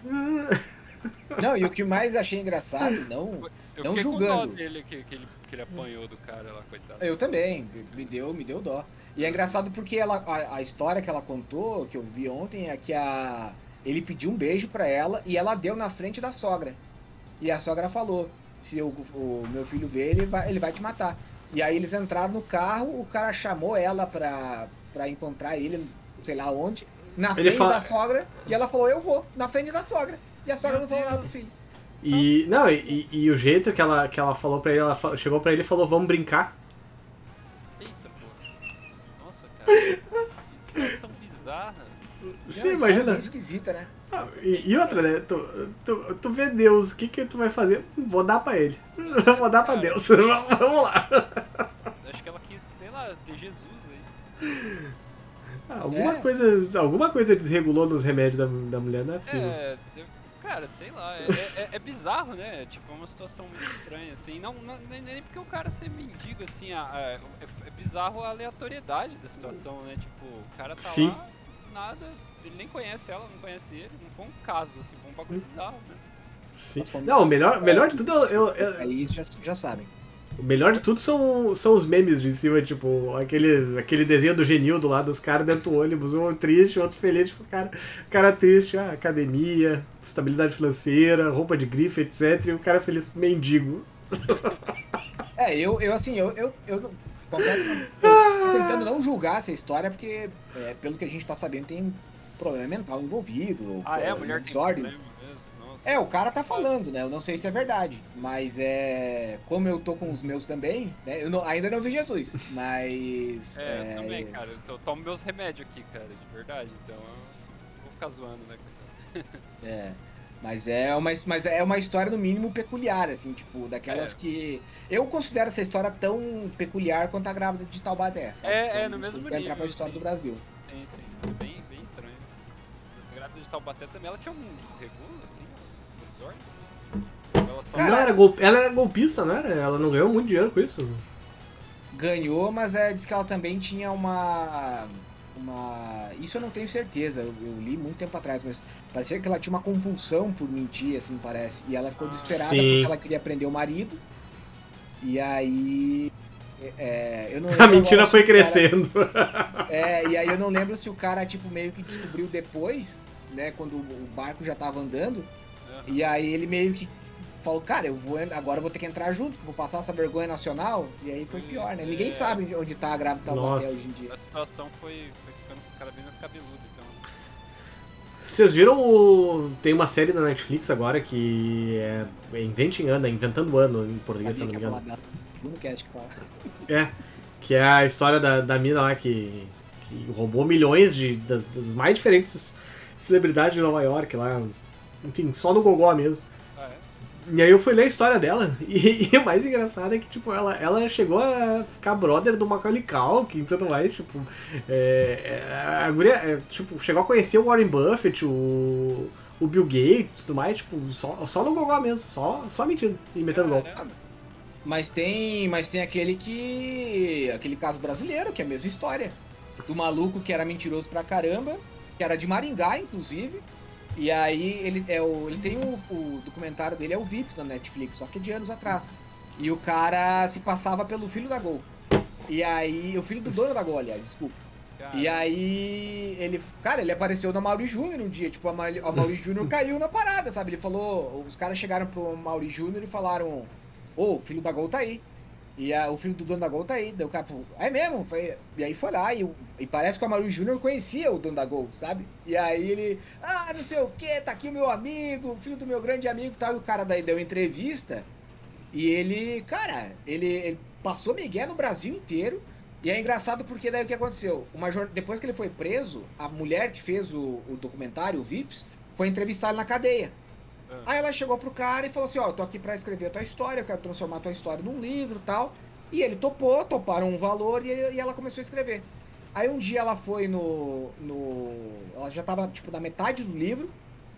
Não, e o que mais achei engraçado, não. eu Não julgando. dele que, que, ele, que ele apanhou do cara lá, coitado. Eu também, me deu, me deu dó. E é engraçado porque ela, a, a história que ela contou, que eu vi ontem, é que a, ele pediu um beijo pra ela e ela deu na frente da sogra. E a sogra falou: se o, o meu filho ver, ele vai, ele vai te matar. E aí eles entraram no carro, o cara chamou ela pra, pra encontrar ele, sei lá onde, na Ele frente fala- da sogra, e ela falou: Eu vou, na frente da sogra. E a sogra Meu não falou nada pro filho. E. Não, e, e o jeito que ela, que ela falou pra ele, ela chegou pra ele e falou, vamos brincar. Eita, pô. Nossa, cara. Que situação bizarra. E é Você uma história imagina. bem esquisita, né? Ah, E, e outra, né? Tu, tu, tu vê Deus, o que, que tu vai fazer? Vou dar pra ele. Vou dar pra Deus. Vamos lá. Acho que ela quis, sei lá, Ah, alguma, É. coisa, alguma coisa desregulou nos remédios da, da mulher, não é possível. É, cara, sei lá, é, é- é bizarro, né? Tipo, é uma situação muito estranha, assim. Não, não- nem, nem porque o cara ser mendigo, assim, a- a- é, é bizarro a aleatoriedade da situação, né? Tipo, o cara tá Sim. lá, nada, ele nem conhece ela, não conhece ele, não foi um caso, assim, foi um bagulho bizarro, né? Sim. Não, o melhor, o melhor de tudo eu- eu- É eu, isso, já, já sabem. O melhor de tudo são, são os memes de cima, tipo, aquele, aquele desenho do Genildo lá, dos caras dentro do ônibus, um triste, outro feliz, tipo, cara, cara triste, ah, academia, estabilidade financeira, roupa de grife, etc. E o cara feliz, mendigo. É, eu, eu assim, eu, eu, eu confesso que eu tô tentando não julgar essa história, porque, é, pelo que a gente tá sabendo, tem problema mental envolvido. Ah, é? A problema mulher tem desordem. problema mesmo? Nossa. É, o cara tá falando, né? Eu não sei se é verdade. Mas é. Como eu tô com os meus também, né? Eu não- ainda não vi Jesus. Mas. É, eu também, cara. Eu to- tomo meus remédios aqui, cara, de verdade. Então eu vou ficar zoando, né. É. Mas é uma, mas é uma história, no mínimo, peculiar, assim, tipo, daquelas É. que. Eu considero essa história tão peculiar quanto a grávida de Taubaté. sabe? É, Então, é, no isso mesmo Vai entrar pra nível, história sim. do Brasil. Sim, sim. É bem, bem estranho. A grávida de Taubaté também, ela tinha um desregulo, assim, um desordem? Ela só... Cara, Não, era gol, ela era golpista, não era? Ela não ganhou muito dinheiro com isso. Ganhou, mas é, diz que ela também tinha uma. Uma. Isso eu não tenho certeza, eu, eu li muito tempo atrás, mas parecia que ela tinha uma compulsão por mentir, assim, parece. E ela ficou Ah. desesperada Sim. porque ela queria prender o marido. E aí. é, eu não A mentira foi se o cara- crescendo. É, e aí eu não lembro se o cara, tipo, meio que descobriu depois, né, quando o barco já tava andando. E aí ele meio que falou, cara, eu vou agora eu vou ter que entrar junto, vou passar essa vergonha nacional. E aí foi pior, né? Ninguém É. sabe onde tá a grávida Taubaté hoje em dia. A situação foi, foi ficando cada vez mais cabeluda, então. Vocês viram o... Tem uma série da Netflix agora que é Inventing Ana, Inventando Ano em português, se não me engano. que fala. É, que é a história da, da mina lá que, que roubou milhões de, das, das mais diferentes celebridades de Nova York lá. Enfim, só no Gogó mesmo. E aí eu fui ler a história dela, e, e o mais engraçado é que, tipo, ela, ela chegou a ficar brother do Macaulay Culkin e tudo mais, tipo, é, é, a guria, é, tipo, chegou a conhecer o Warren Buffett, o, o Bill Gates e tudo mais, tipo, só, só no Gogó mesmo, só, só mentindo e metendo gol. Mas tem, mas tem aquele que. aquele caso brasileiro, que é a mesma história. Do maluco que era mentiroso pra caramba, que era de Maringá, inclusive. E aí ele, é o, ele tem o, o documentário dele, é o Vips na Netflix, só que é de anos atrás. E o cara se passava pelo filho da Gol. E aí. O filho do dono da Gol, aliás, desculpa. Cara, E aí, ele, cara, ele apareceu na Mauri Júnior um dia, tipo, a Mauri, a Mauri Júnior caiu na parada, sabe? Ele falou, os caras chegaram pro Mauri Júnior e falaram, ô, o filho da Gol tá aí. E a- o filho do dono da Gol tá aí. Daí o cara falou, é mesmo? Foi, e aí foi lá, e, e parece que o Mauri Júnior conhecia o dono da Gol, sabe? E aí ele, ah, não sei o que, tá aqui o meu amigo, o filho do meu grande amigo tal. E o cara daí deu entrevista, e ele, cara, ele, ele passou Miguel no Brasil inteiro. E é engraçado porque daí o que aconteceu? Uma Depois que ele foi preso, a mulher que fez o, o documentário, o Vips, foi entrevistada na cadeia. Ah. Aí ela chegou pro cara e falou assim, ó, eu tô aqui pra escrever a tua história, eu quero transformar a tua história num livro e tal. E ele topou, toparam um valor e, ele- e ela começou a escrever. Aí um dia ela foi no, no. Ela já tava, tipo, na metade do livro.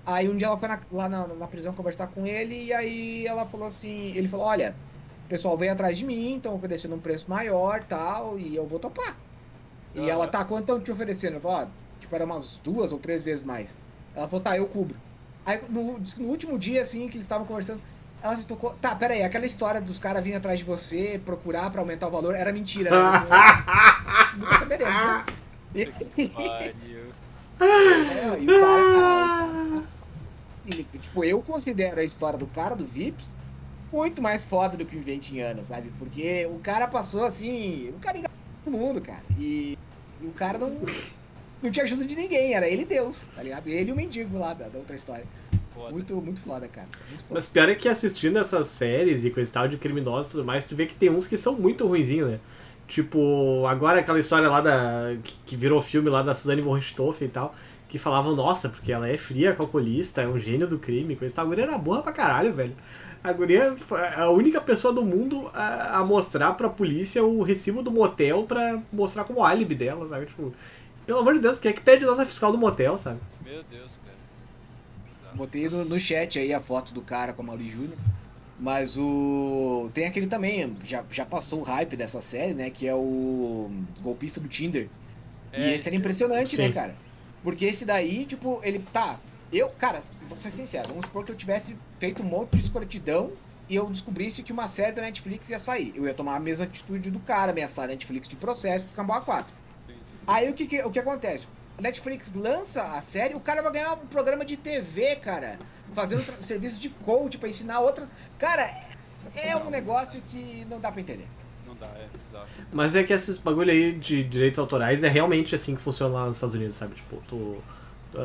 Aí um dia ela foi na- lá na, na prisão conversar com ele e aí ela falou assim. Ele falou: Olha, o pessoal veio atrás de mim, estão oferecendo um preço maior tal, e eu vou topar. E Aham. ela, tá, quanto estão te oferecendo? Eu falei: Ó, tipo, era umas duas ou três vezes mais. Ela falou: Tá, eu cubro. Aí no, no último dia, assim, que eles estavam conversando, ela se tocou. Tá, pera aí, aquela história dos caras virem atrás de você, procurar pra aumentar o valor, era mentira, né? Nunca saberemos, né? É, e o cara, tipo, eu considero a história do cara do Vips muito mais foda do que o Inventing Ana, sabe? Porque o cara passou assim. O cara enganou todo mundo, cara. E, e o cara não, não tinha ajuda de ninguém, era ele e Deus, tá ligado? Ele e o mendigo lá da, da outra história. Foda. Muito, muito foda, cara. Muito foda. Mas pior é que assistindo essas séries e coisa e tal de criminosos e tudo mais, tu vê que tem uns que são muito ruinzinhos, né? Tipo, agora aquela história lá da. que, que virou filme lá da Suzane von Richthofen e tal, que falavam, nossa, porque ela é fria, calculista, é um gênio do crime, coisa e tal. A guria era burra pra caralho, velho. A guria foi a única pessoa do mundo a, a mostrar pra polícia o recibo do motel pra mostrar como álibi dela, sabe? Tipo, pelo amor de Deus, quem é que pede nota fiscal do motel, sabe? Meu Deus, cara. Botei no, no chat aí a foto do cara com a Mauri Júnior. Mas o. Tem aquele também, já, já passou o hype dessa série, né? Que é o golpista do Tinder. É, e esse era impressionante, Sim. né, cara? Porque esse daí, tipo, ele. Tá. Eu, cara, vou ser sincero, vamos supor que eu tivesse feito um monte de escrotidão e eu descobrisse que uma série da Netflix ia sair. Eu ia tomar a mesma atitude do cara, ameaçar a Netflix de processo, escambar 4. Aí o que, que- o que acontece? A Netflix lança a série, o cara vai ganhar um programa de TV, cara. Fazendo serviço de coach pra ensinar outras. Cara, é um negócio que não dá pra entender. Não dá, é bizarro. Mas é que esses bagulho aí de direitos autorais é realmente assim que funciona lá nos Estados Unidos, sabe? Tipo, tu.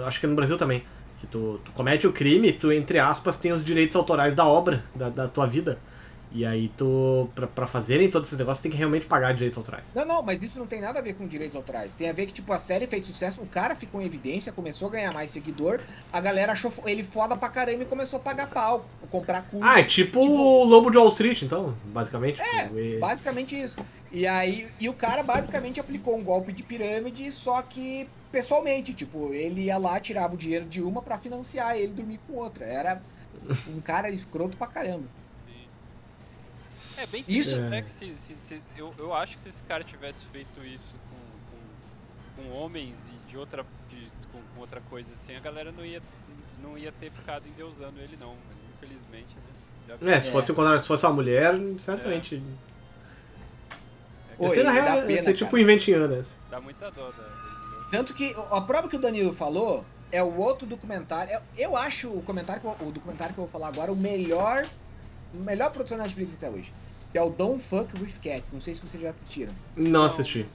Acho que no Brasil também. Que tu, tu comete o crime, tu, entre aspas, tem os direitos autorais da obra, da, da tua vida. E aí tu. Pra, pra fazerem todos esses negócios, tem que realmente pagar direitos autorais. Não, não, mas isso não tem nada a ver com direitos autorais. Tem a ver que, tipo, a série fez sucesso, o cara ficou em evidência, começou a ganhar mais seguidor, a galera achou ele foda pra caramba e começou a pagar pau, comprar curso. Ah, é tipo, o Lobo de Wall Street, então, basicamente. tipo, e- Basicamente isso. E aí, e o cara basicamente aplicou um golpe de pirâmide, só que pessoalmente, tipo, ele ia lá, tirava o dinheiro de uma pra financiar ele dormir com outra. Era um cara escroto pra caramba. É bem Isso- triste, É. né? Que se, se- se- eu, eu acho que se esse cara tivesse feito isso com, com, com homens e de outra, de- com, com outra coisa assim, a galera não ia, não ia ter ficado endeusando ele, não. Infelizmente, né? Já É, se fosse, se fosse uma mulher, certamente. Oi, Esse na real ia pena, ser tipo um esse. dá muita dó, entendeu? Tanto que a prova que o Danilo falou é o outro documentário. Eu, acho o comentário o documentário que eu vou falar agora o melhor, o melhor produção da Netflix até hoje. Que é o Don't Fuck with Cats. Não sei se vocês já assistiram. Não assisti.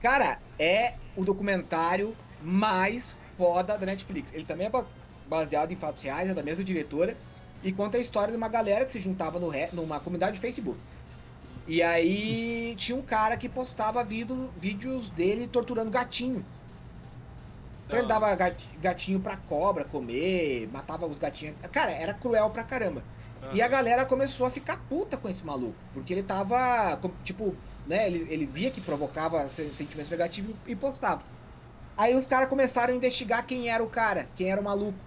Cara, é o documentário mais foda da Netflix. Ele também é ba- baseado em fatos reais, é da mesma diretora. E conta a história de uma galera que se juntava no re- numa comunidade de Facebook. E aí tinha um cara que postava vídeo- vídeos dele torturando gatinho. Então ele dava gat- gatinho pra cobra comer, matava os gatinhos. Cara, era cruel pra caramba. E a galera começou a ficar puta com esse maluco. Porque ele tava, tipo, né? Ele, ele via que provocava se- sentimentos negativos e postava. Aí os caras começaram a investigar quem era o cara, quem era o maluco.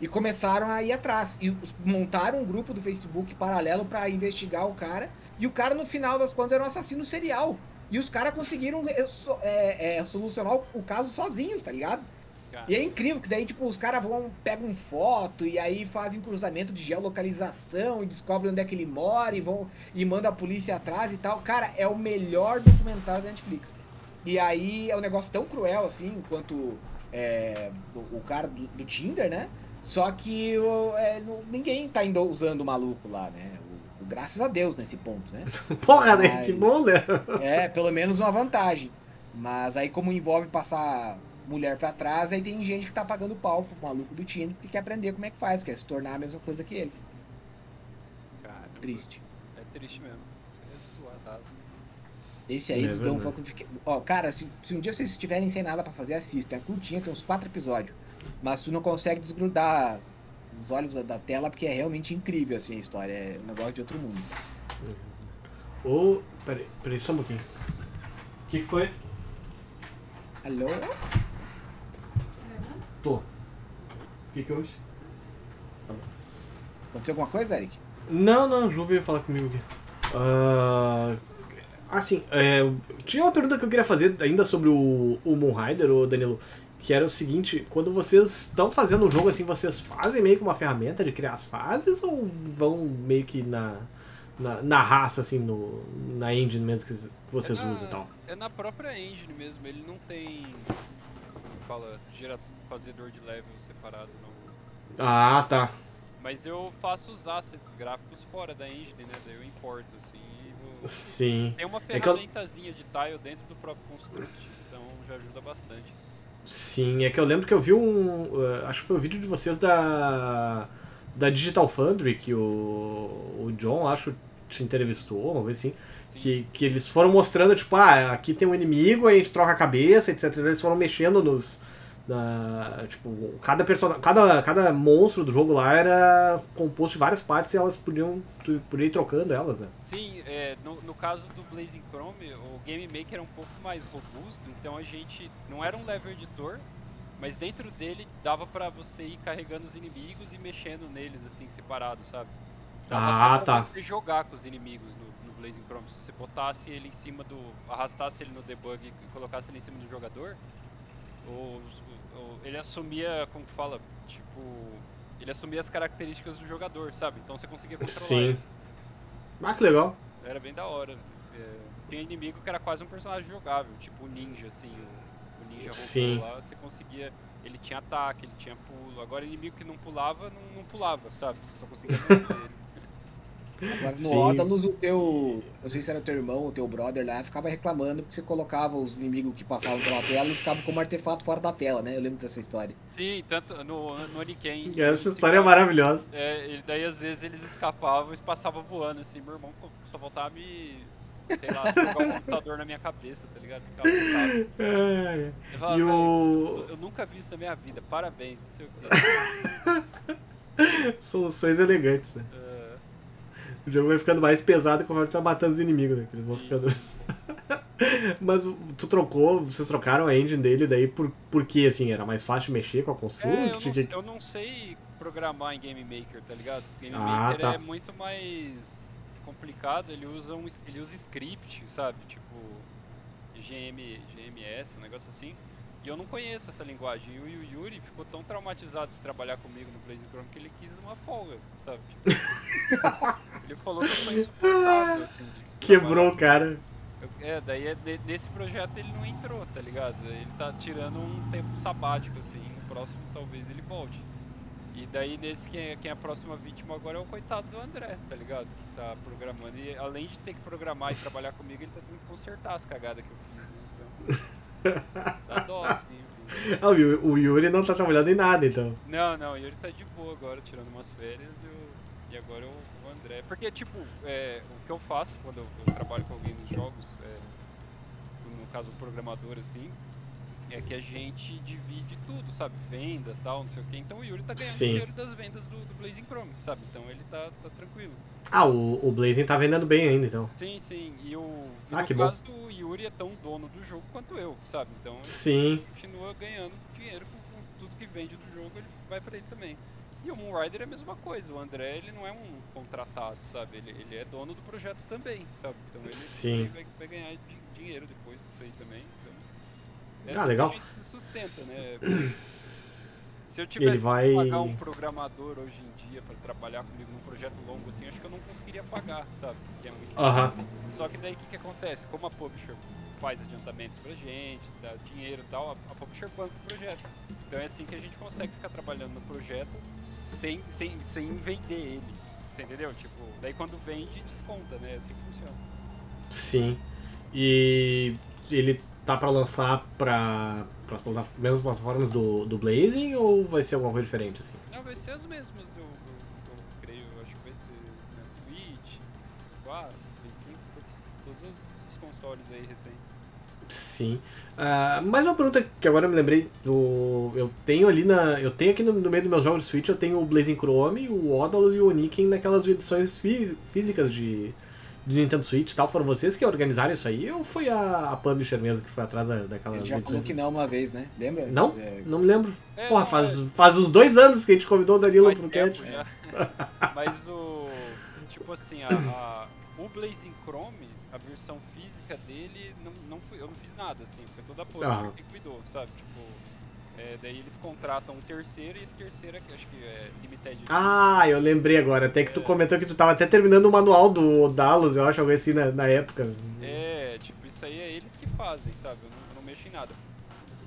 E começaram a ir atrás. E montaram um grupo do Facebook paralelo pra investigar o cara. E o cara, no final das contas, era um assassino serial. E os caras conseguiram é, é, solucionar o caso sozinhos, tá ligado? Cara, E é incrível que daí, tipo, os caras vão, pegam foto e aí fazem cruzamento de geolocalização e descobrem onde é que ele mora e vão e mandam a polícia atrás e tal. Cara, é o melhor documentário da Netflix. E aí é um negócio tão cruel assim quanto é, o, o cara do, do Tinder, né? Só que o- é, não- ninguém tá ainda usando o maluco lá, né? O- o- graças a Deus nesse ponto, né? Porra, né? Ai. Que bom, né? É, pelo menos uma vantagem. Mas aí, como envolve passar mulher pra trás, aí tem gente que tá pagando pau pro maluco do Tinder que quer aprender como é que faz, quer se tornar a mesma coisa que ele. caramba, Triste. É triste mesmo. Isso é. Esse aí É do. Fuck Fique- Ó, cara, se, se um dia vocês estiverem sem nada pra fazer, assista. É curtinha, tem uns quatro episódios. Mas tu não consegue desgrudar os olhos da- tela porque é realmente incrível assim a história. É um negócio de outro mundo. Ô. Peraí, peraí, só um pouquinho. O que, que foi? Alô? Tô. O que, que houve? Aconteceu alguma coisa, Eric? Não, não, o Ju veio falar comigo aqui. Ah, assim, é, tinha uma pergunta que eu queria fazer ainda sobre o, o Moon Rider, o Danilo, que era o seguinte, quando vocês estão fazendo um jogo assim, vocês fazem meio que uma ferramenta de criar as fases ou vão meio que na, na, na raça, assim, no, na engine mesmo que vocês é na, usam e tal? É na própria engine mesmo, ele não tem. Fala, gera, fazedor de level separado, não. Ah, tá. Mas eu faço os assets gráficos fora da engine, né? Daí eu importo, assim. e vou- Sim. Tem uma É que eu- ferramentazinha de tile dentro do próprio construct, então já ajuda bastante. Sim, é que eu lembro que eu vi um. uh, acho que foi um vídeo de vocês da. Da Digital Foundry, que o, o John, acho, te entrevistou, uma vez assim. Que, que eles foram mostrando, tipo, ah, aqui tem um inimigo, aí a gente troca a cabeça, etc. Eles foram mexendo nos, da- tipo, cada, person... cada, cada monstro do jogo lá era composto de várias partes e elas podiam, tu podia ir trocando elas, né? Sim, é, no, no caso do Blazing Chrome, o Game Maker era um pouco mais robusto, então a gente não era um level editor, mas dentro dele dava pra você ir carregando os inimigos e mexendo neles assim separados, sabe? Dava Ah, pra tá. você jogar com os inimigos no Blazing Chrome. Se você botasse ele em cima do. arrastasse ele no debug e colocasse ele em cima do jogador, o- o- ele assumia, como que fala? Tipo. Ele assumia as características do jogador, sabe? Então você conseguia controlar Sim. ele. Ah, que legal. Era bem da hora. É, tinha inimigo que era quase um personagem jogável, tipo o ninja, assim, o, ninja Sim. lá, você conseguia. Ele tinha ataque, ele tinha pulo. Agora inimigo que não pulava, não, não pulava, sabe? Você só conseguia ele. Agora no Sim. O teu. Não sei se era teu irmão ou teu brother lá, ficava reclamando porque você colocava os inimigos que passavam pela tela e eles ficavam como artefato fora da tela, né? Eu lembro dessa história. Sim, tanto no, no Oniken. Essa história é maravilhosa. É, e daí às vezes eles escapavam e passavam voando, assim, meu irmão só voltava a me. Sei lá, jogar um computador na minha cabeça, tá ligado? Ficava voltado. É, Eu falava, E "Velho, o. eu nunca vi isso na minha vida, parabéns, não sei o quê. Soluções elegantes, né? É, O jogo vai ficando mais pesado conforme tu tá matando os inimigos, né? Eles vão ficando. Mas tu trocou, vocês trocaram a engine dele daí por, por quê, assim? Era mais fácil mexer com a console? É, eu, não, eu não sei programar em Game Maker, tá ligado? Game Ah, Maker tá. é muito mais complicado, ele usa, um, ele usa script, sabe? Tipo, GM, GMS, um negócio assim. E eu não conheço essa linguagem. E o Yu- Yuri ficou tão traumatizado de trabalhar comigo no Blaze Chrome que ele quis uma folga, sabe? Ele falou que foi insuportável, assim, Quebrou o cara. eu- É, daí é de- nesse projeto ele não entrou, tá ligado? Ele tá tirando um tempo sabático, assim, no próximo talvez ele volte. E daí nesse quem é, quem é a próxima vítima agora é o coitado do André, tá ligado? Que tá programando. E além de ter que programar e trabalhar comigo, ele tá tendo que consertar as cagadas que eu fiz, né? Então. Assim, enfim. Ah, o Yu- o Yuri não tá trabalhando em nada, então. Não, não, e ele tá de boa agora, tirando umas férias e, o- e agora o, o André. Porque, tipo, é, o que eu faço quando eu, eu trabalho com alguém nos jogos, é, no caso o programador, assim, é que a gente divide tudo, sabe? Venda tal, não sei o quê. Então o Yuri tá ganhando Sim. dinheiro das vendas do, do Blazing Chrome, sabe? Então ele tá, tá tranquilo. Ah, o, o Blazing tá vendendo bem ainda, então. Sim, sim. E, o, e Ah, no que bom. caso do Yuri é tão dono do jogo quanto eu, sabe? Então ele Sim. continua ganhando dinheiro com, com tudo que vende do jogo, ele vai pra ele também. E o Moonrider é a mesma coisa, o André ele não é um contratado, sabe? Ele, ele é dono do projeto também, sabe? Então ele Sim. vai, vai ganhar di- dinheiro depois disso aí também. É Ah, assim legal. a gente se sustenta, né? Se eu tivesse Ele vai- que pagar um programador hoje em dia pra trabalhar comigo num projeto longo assim, acho que eu não conseguiria pagar, sabe? É muito Aham. só que daí o que, que acontece? Como a publisher faz adiantamentos pra gente, dá dinheiro e tal, a, a publisher banca o projeto. Então é assim que a gente consegue ficar trabalhando no projeto sem, sem, sem vender ele. Você entendeu? Tipo, daí quando vende, desconta, né? É assim que funciona. Sim. E ele tá pra lançar pras plata- mesmas plataformas do, do Blazing ou vai ser alguma coisa diferente, assim? Não, vai ser as mesmas, eu, eu, eu creio. Eu acho que vai ser na Switch, 4, Play 5, todos, todos os, consoles aí recentes. Sim. Ah, mais uma pergunta que agora eu me lembrei do. Eu tenho ali na. Eu tenho aqui no, no meio dos meus jogos de Switch, eu tenho o Blazing Chrome, o Odalus e o Oniken naquelas edições fí- físicas de, de Nintendo Switch e tal. Foram vocês que organizaram isso aí ou foi a, a publisher mesmo que foi atrás da- daquelas Ele já falou que não uma vez, né? Lembra? Não? É, Não me lembro. É, Porra, faz, é- faz uns dois anos que a gente convidou o Danilo pro cast. já. Mas o. Tipo assim, a, a- o Blazing Chrome, a versão física dele, não, não fui, eu não fiz nada, assim, foi toda a publisher Aham. que cuidou, sabe? Tipo. É, daí eles contratam um terceiro e esse terceiro é, acho que é Limited. Ah, eu lembrei agora. Até que tu É. comentou que tu tava até terminando o manual do Odalus, eu acho, algo assim na, na época. É, tipo, isso aí é eles que fazem, sabe? Eu não, eu não mexo em nada.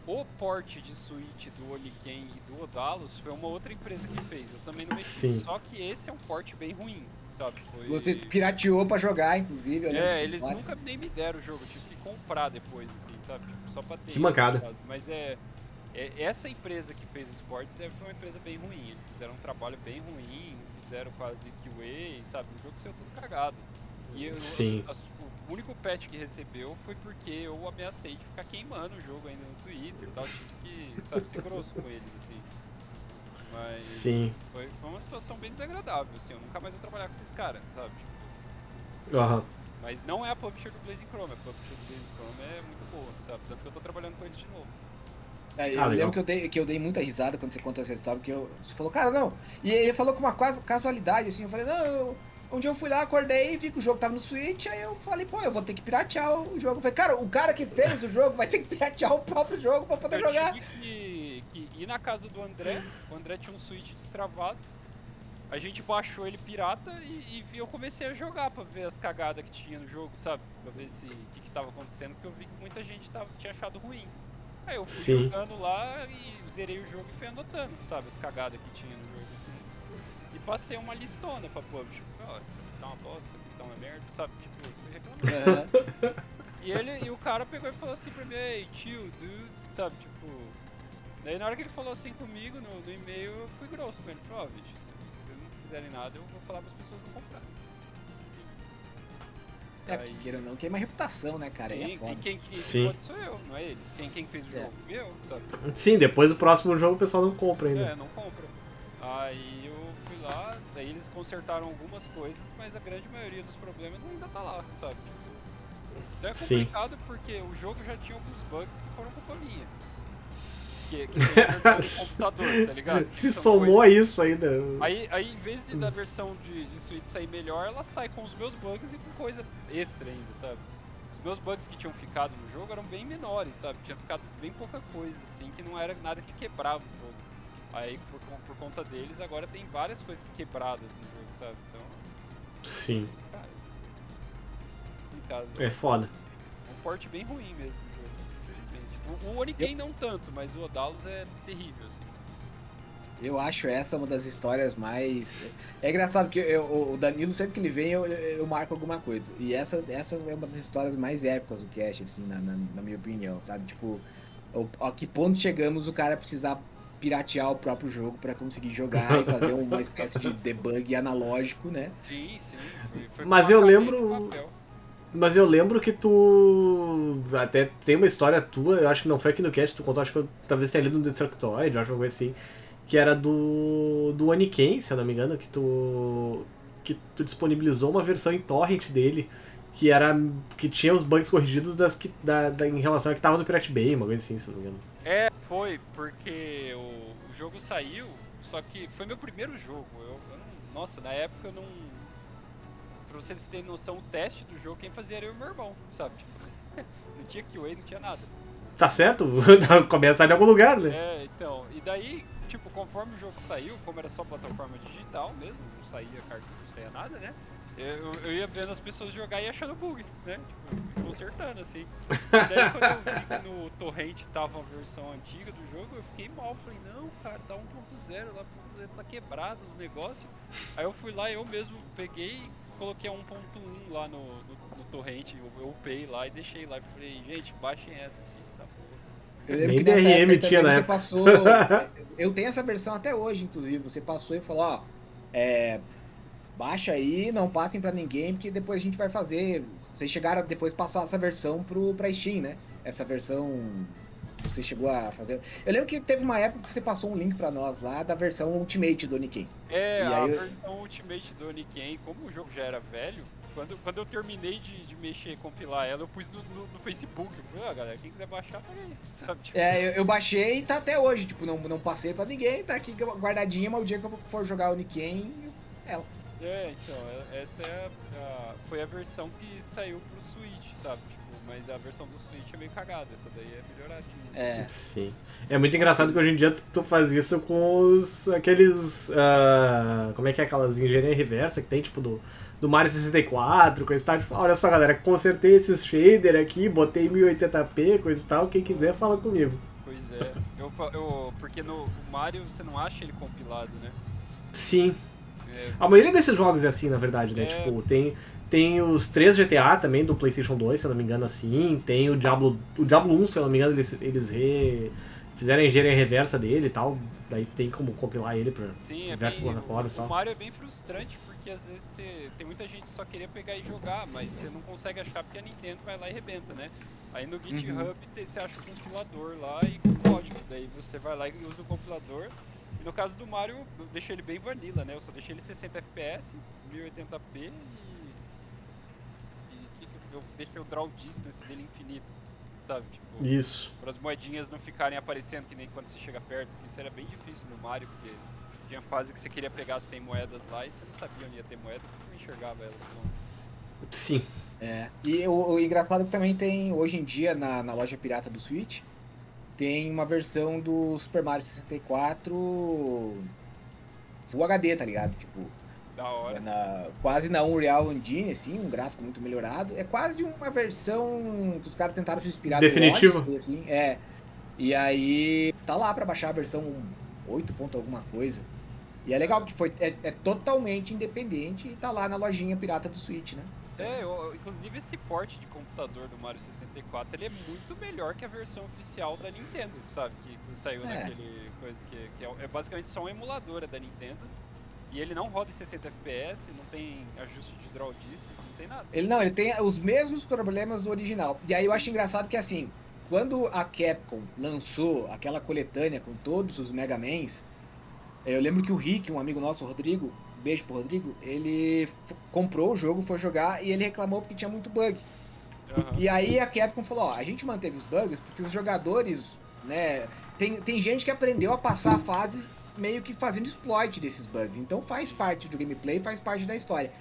O port de Switch do Oniken e do Odalus foi uma outra empresa que fez. Eu também não mexi. Sim. Só que esse é um port bem ruim, sabe? Foi... Você pirateou pra jogar, inclusive. É, eles história. nunca nem me deram o jogo, eu tive que comprar depois, assim, sabe? Tipo, só pra ter. Que mancada. Mas é- Essa empresa que fez os ports é, foi uma empresa bem ruim. Eles fizeram um trabalho bem ruim, fizeram quase QA, sabe? O jogo saiu tudo cagado. E eu- Sim. as- o único patch que recebeu foi porque eu ameacei de ficar queimando o jogo ainda no Twitter e tal. Tive que, sabe, ser grosso com eles, assim. Mas Sim. foi, foi uma situação bem desagradável, assim. Eu nunca mais vou trabalhar com esses caras, sabe? Aham. Mas não é a publisher do Blazing Chrome, a publisher do Blazing Chrome é muito boa, sabe? Tanto que eu tô trabalhando com eles de novo. É, eu Ah, legal. lembro que eu, dei, que eu dei muita risada quando você contou essa história, porque eu, você falou, cara, não. E ele falou com uma quase casualidade, assim, eu falei, não, eu, um dia eu fui lá, acordei, vi que o jogo tava no Switch, aí eu falei, pô, eu vou ter que piratear o jogo. Eu falei, cara, o cara que fez o jogo vai ter que piratear o próprio jogo pra poder eu jogar. tive que, que ir na casa do André, o André tinha um Switch destravado. A gente baixou ele pirata e, e eu comecei a jogar pra ver as cagadas que tinha no jogo, sabe? Pra ver se o que, que tava acontecendo, porque eu vi que muita gente tava, tinha achado ruim. Aí eu fui Sim. jogando lá e zerei o jogo e fui anotando, sabe? As cagadas que tinha no jogo, assim. E passei uma listona pra publisher. Falei, ó, isso aqui tá uma bosta, isso aqui tá uma merda, sabe? Tipo, fui reclamando. Aham. E ele e o cara pegou e falou assim pra mim, ei, tio, dude, sabe, tipo. Daí na hora que ele falou assim comigo no, no e-mail, eu fui grosso com ele. Falei, ó, bicho, se vocês não quiserem nada, eu vou falar pras pessoas não comprarem. É, porque queira ou não, queima a reputação, né, cara? Aí Sim, é foda. e quem que Sim. sou eu, não é eles. Quem, quem fez o É. jogo? Fui eu, sabe? Sim, depois do próximo jogo o pessoal não compra ainda. É, não compra. Aí eu fui lá, daí eles consertaram algumas coisas, mas a grande maioria dos problemas ainda tá lá, sabe? Então é Sim. complicado porque o jogo já tinha alguns bugs que foram culpa minha. Que, que tem a versão de computador, tá ligado? Se São somou a isso ainda. Aí, aí, em vez de da versão de, de Switch sair melhor, ela sai com os meus bugs e com coisa extra ainda, sabe? Os meus bugs que tinham ficado no jogo eram bem menores, sabe? Tinha ficado bem pouca coisa, assim, que não era nada que quebrava o jogo. Aí, por, por conta deles, agora tem várias coisas quebradas no jogo, sabe? Então, Sim. cara. Complicado. É foda. Um porte bem ruim mesmo. O, o Oniken não tanto, mas o Odalos é terrível, assim. Eu acho essa uma das histórias mais. É engraçado que eu- o Danilo, sempre que ele vem, eu, eu eu marco alguma coisa. E essa, essa é uma das histórias mais épicas do cast, assim, na, na, na minha opinião, sabe? Tipo, o- a que ponto chegamos o cara precisar piratear o próprio jogo pra conseguir jogar e fazer uma espécie de debug analógico, né? Sim, sim. Foi, foi Mas eu lembro- papel. Mas eu lembro que tu. Até tem uma história tua, eu acho que não foi aqui no cast, tu contou, acho que eu talvez tenha lido no Destructoid, acho alguma coisa assim. Que era do. do Oniken, se eu não me engano, que tu. que tu disponibilizou uma versão em torrent dele. Que era. que tinha os bugs corrigidos das que, da, da- em relação a que tava no Pirate Bay, uma coisa assim, se não me engano. É, foi, porque o, o jogo saiu, só que foi meu primeiro jogo. Eu, eu não- nossa, na época eu não. Pra vocês terem noção, o teste do jogo, quem fazia era eu e meu irmão, sabe? Tipo, não tinha QA, não tinha nada. Tá certo? Começa de algum lugar, né? É, então, e daí, tipo, conforme o jogo saiu, como era só plataforma digital mesmo, não saía cartucho, não saía nada, né? Eu, eu ia vendo as pessoas jogar e achando bug, né? Tipo, consertando, assim. E daí quando eu vi que no torrent tava a versão antiga do jogo, eu fiquei mal. Falei, não, cara, tá 1.0, lá 1.0 tá quebrado os negócios. Aí eu fui lá, eu mesmo peguei e coloquei a 1.1 lá no, no, no torrent, eu, eu upei lá e deixei lá. E falei, gente, baixem essa aqui, tá bom. Eu lembro Nem que nessa DRM época tinha na você passou. eu tenho essa versão até hoje, inclusive. Você passou e falou, ó, é, baixa aí, não passem pra ninguém, porque depois a gente vai fazer. Vocês chegaram a depois passar essa versão pro, pra Steam, né? Essa versão. Você chegou a fazer. Eu lembro que teve uma época que você passou um link pra nós lá da versão Ultimate do Oniken. É, E a eu- versão Ultimate do Oniken, como o jogo já era velho, quando, quando eu terminei de, de mexer, compilar ela, eu pus no, no, no Facebook. Eu falei, ó, galera, quem quiser baixar, pega aí. Sabe? Tipo, É, eu, eu baixei e tá até hoje. Tipo, não, não passei pra ninguém, tá aqui guardadinha, mas o dia que eu for jogar Oniken, ela. É, então, é- essa é a, a- foi a versão que saiu pro Switch, sabe? Tipo, mas a versão do Switch é meio cagada, essa daí é melhoradinha. É. Sim. É muito engraçado que hoje em dia tu, tu faz isso com os. aqueles. ah, como é que é aquelas engenharia reversa que tem, tipo, do, do Mario 64, coisa e tal. Tipo, olha só, galera, consertei esses shader aqui, botei 1080p, coisa e tal. Quem quiser, fala comigo. Pois é. Eu, eu, porque no Mario você não acha ele compilado, né? Sim. É, A maioria desses jogos é assim, na verdade, né? É. Tipo, tem. Tem os três GTA também do PlayStation 2, se eu não me engano, assim. Tem o Diablo. O Diablo 1, se eu não me engano, eles, eles re, fizeram a engenharia reversa dele e tal, daí tem como compilar ele pra Sim, é diversas bem, plataformas e o, tal. o Mario é bem frustrante porque às vezes você, tem muita gente que só queria pegar e jogar, mas você não consegue achar porque a Nintendo vai lá e rebenta, né? Aí no GitHub te- você acha o compilador lá e com código, daí você vai lá e usa o compilador. E no caso do Mario, eu deixei ele bem vanilla, né? Eu só deixei ele 60 FPS, 1080p e. E que que eu deixei o draw distance dele infinito, sabe? Tipo, Isso. para as moedinhas não ficarem aparecendo que nem quando você chega perto. Isso era bem difícil no Mario, porque tinha fase que você queria pegar 100 moedas lá e você não sabia onde ia ter moeda, porque você não enxergava elas. Não. Sim. É. E o, o engraçado é que também tem, hoje em dia, na, na loja pirata do Switch, tem uma versão do Super Mario 64 Full HD, tá ligado? Tipo, Da hora. na- quase na Unreal Engine, assim, um gráfico muito melhorado. É quase uma versão que os caras tentaram se inspirar no Definitiva. Odyssey, assim, é. E aí tá lá pra baixar a versão 8 ponto alguma coisa. E é legal que foi, é, é totalmente independente e tá lá na lojinha pirata do Switch, né? É, eu- inclusive esse porte de computador do Mario 64 ele é muito melhor que a versão oficial da Nintendo, sabe? Que saiu É. naquele coisa que, que é, é basicamente só um emulador da Nintendo. E ele não roda em 60 FPS, não tem ajuste de draw distance, não tem nada. Ele não, ele tem os mesmos problemas do original. E aí eu acho engraçado que assim, quando a Capcom lançou aquela coletânea com todos os Mega Mans, eu lembro que o Rick, um amigo nosso, o Rodrigo, beijo pro Rodrigo, ele comprou o jogo, foi jogar e ele reclamou porque tinha muito bug. Aham. E aí a Capcom falou, ó, a gente manteve os bugs porque os jogadores, né, tem, tem gente que aprendeu a passar fases meio que fazendo exploit desses bugs. Então faz parte do gameplay, faz parte da história.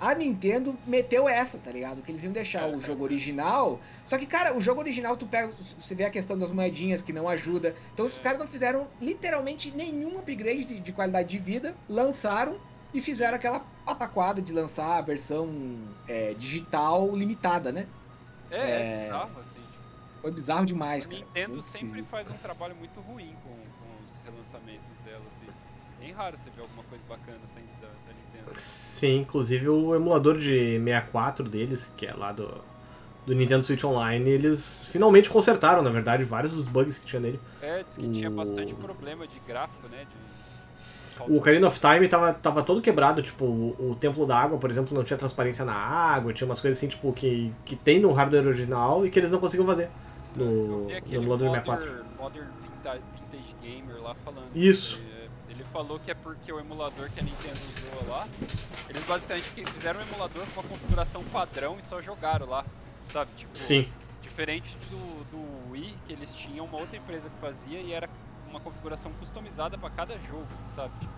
A Nintendo meteu essa, tá ligado? Que eles iam deixar o jogo original. Só que, cara, o jogo original, tu pega. Você vê a questão das moedinhas que não ajuda. Então os caras não fizeram literalmente nenhum upgrade de, de qualidade de vida. Lançaram e fizeram aquela pataquada de lançar a versão é, digital limitada, né? É, é É. bizarro, assim. tipo, Foi bizarro demais, a cara. Nintendo Muito sempre esquisito. faz um trabalho muito ruim com, com os relançamentos dela, assim. Bem raro você ver alguma coisa bacana saindo da, da Nintendo. Sim, inclusive o emulador de 64 deles, que é lá do, do Nintendo Switch Online, eles finalmente consertaram, na verdade, vários dos bugs que tinha nele. É, diz que tinha O- bastante problema de gráfico, né? De... O Ocarina of Time tava, tava todo quebrado, tipo, o, o Templo da Água, por exemplo, não tinha transparência na água, tinha umas coisas assim, tipo, que, que tem no hardware original e que eles não conseguiam fazer no, no emulador de Modern, 64. Modern Vintage, Vintage Gamer lá falando. Isso. que, Ele falou que é porque o emulador que a Nintendo usou lá, eles basicamente que fizeram um emulador com uma configuração padrão e só jogaram lá, sabe? Tipo, Sim, Diferente do, do Wii, que eles tinham uma outra empresa que fazia e era uma configuração customizada pra cada jogo, sabe? Tipo,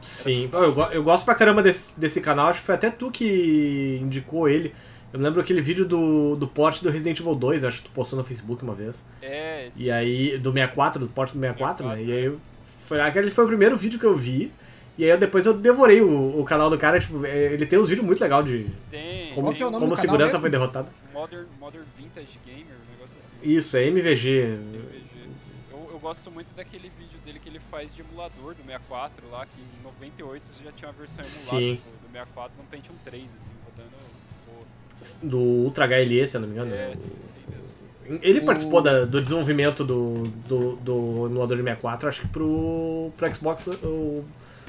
sim. Eu, eu gosto pra caramba desse, desse canal, acho que foi até tu que indicou ele. Eu lembro aquele vídeo do, do port do Resident Evil 2, acho que tu postou no Facebook uma vez. é. esse- E aí, do 64, do port do 64, né? 64, E aí, eu- foi, aquele foi o primeiro vídeo que eu vi. E aí eu- depois eu devorei o, o canal do cara, tipo, é, ele tem uns vídeos muito legais de Tem, como, que é como canal segurança mesmo? foi derrotada. Modern, Modern Vintage Gamer, um negócio assim. Isso, é MVG. MVG. Gosto muito daquele vídeo dele que ele faz de emulador do 64 lá, que em 98 já tinha uma versão emulada Sim. do, do 64 no Pentium 3, assim, rodando boa. Do Ultra HLE, se eu não me engano. É. Ele O- participou da- do desenvolvimento do, do, do emulador de 64, acho que pro, pro Xbox, o,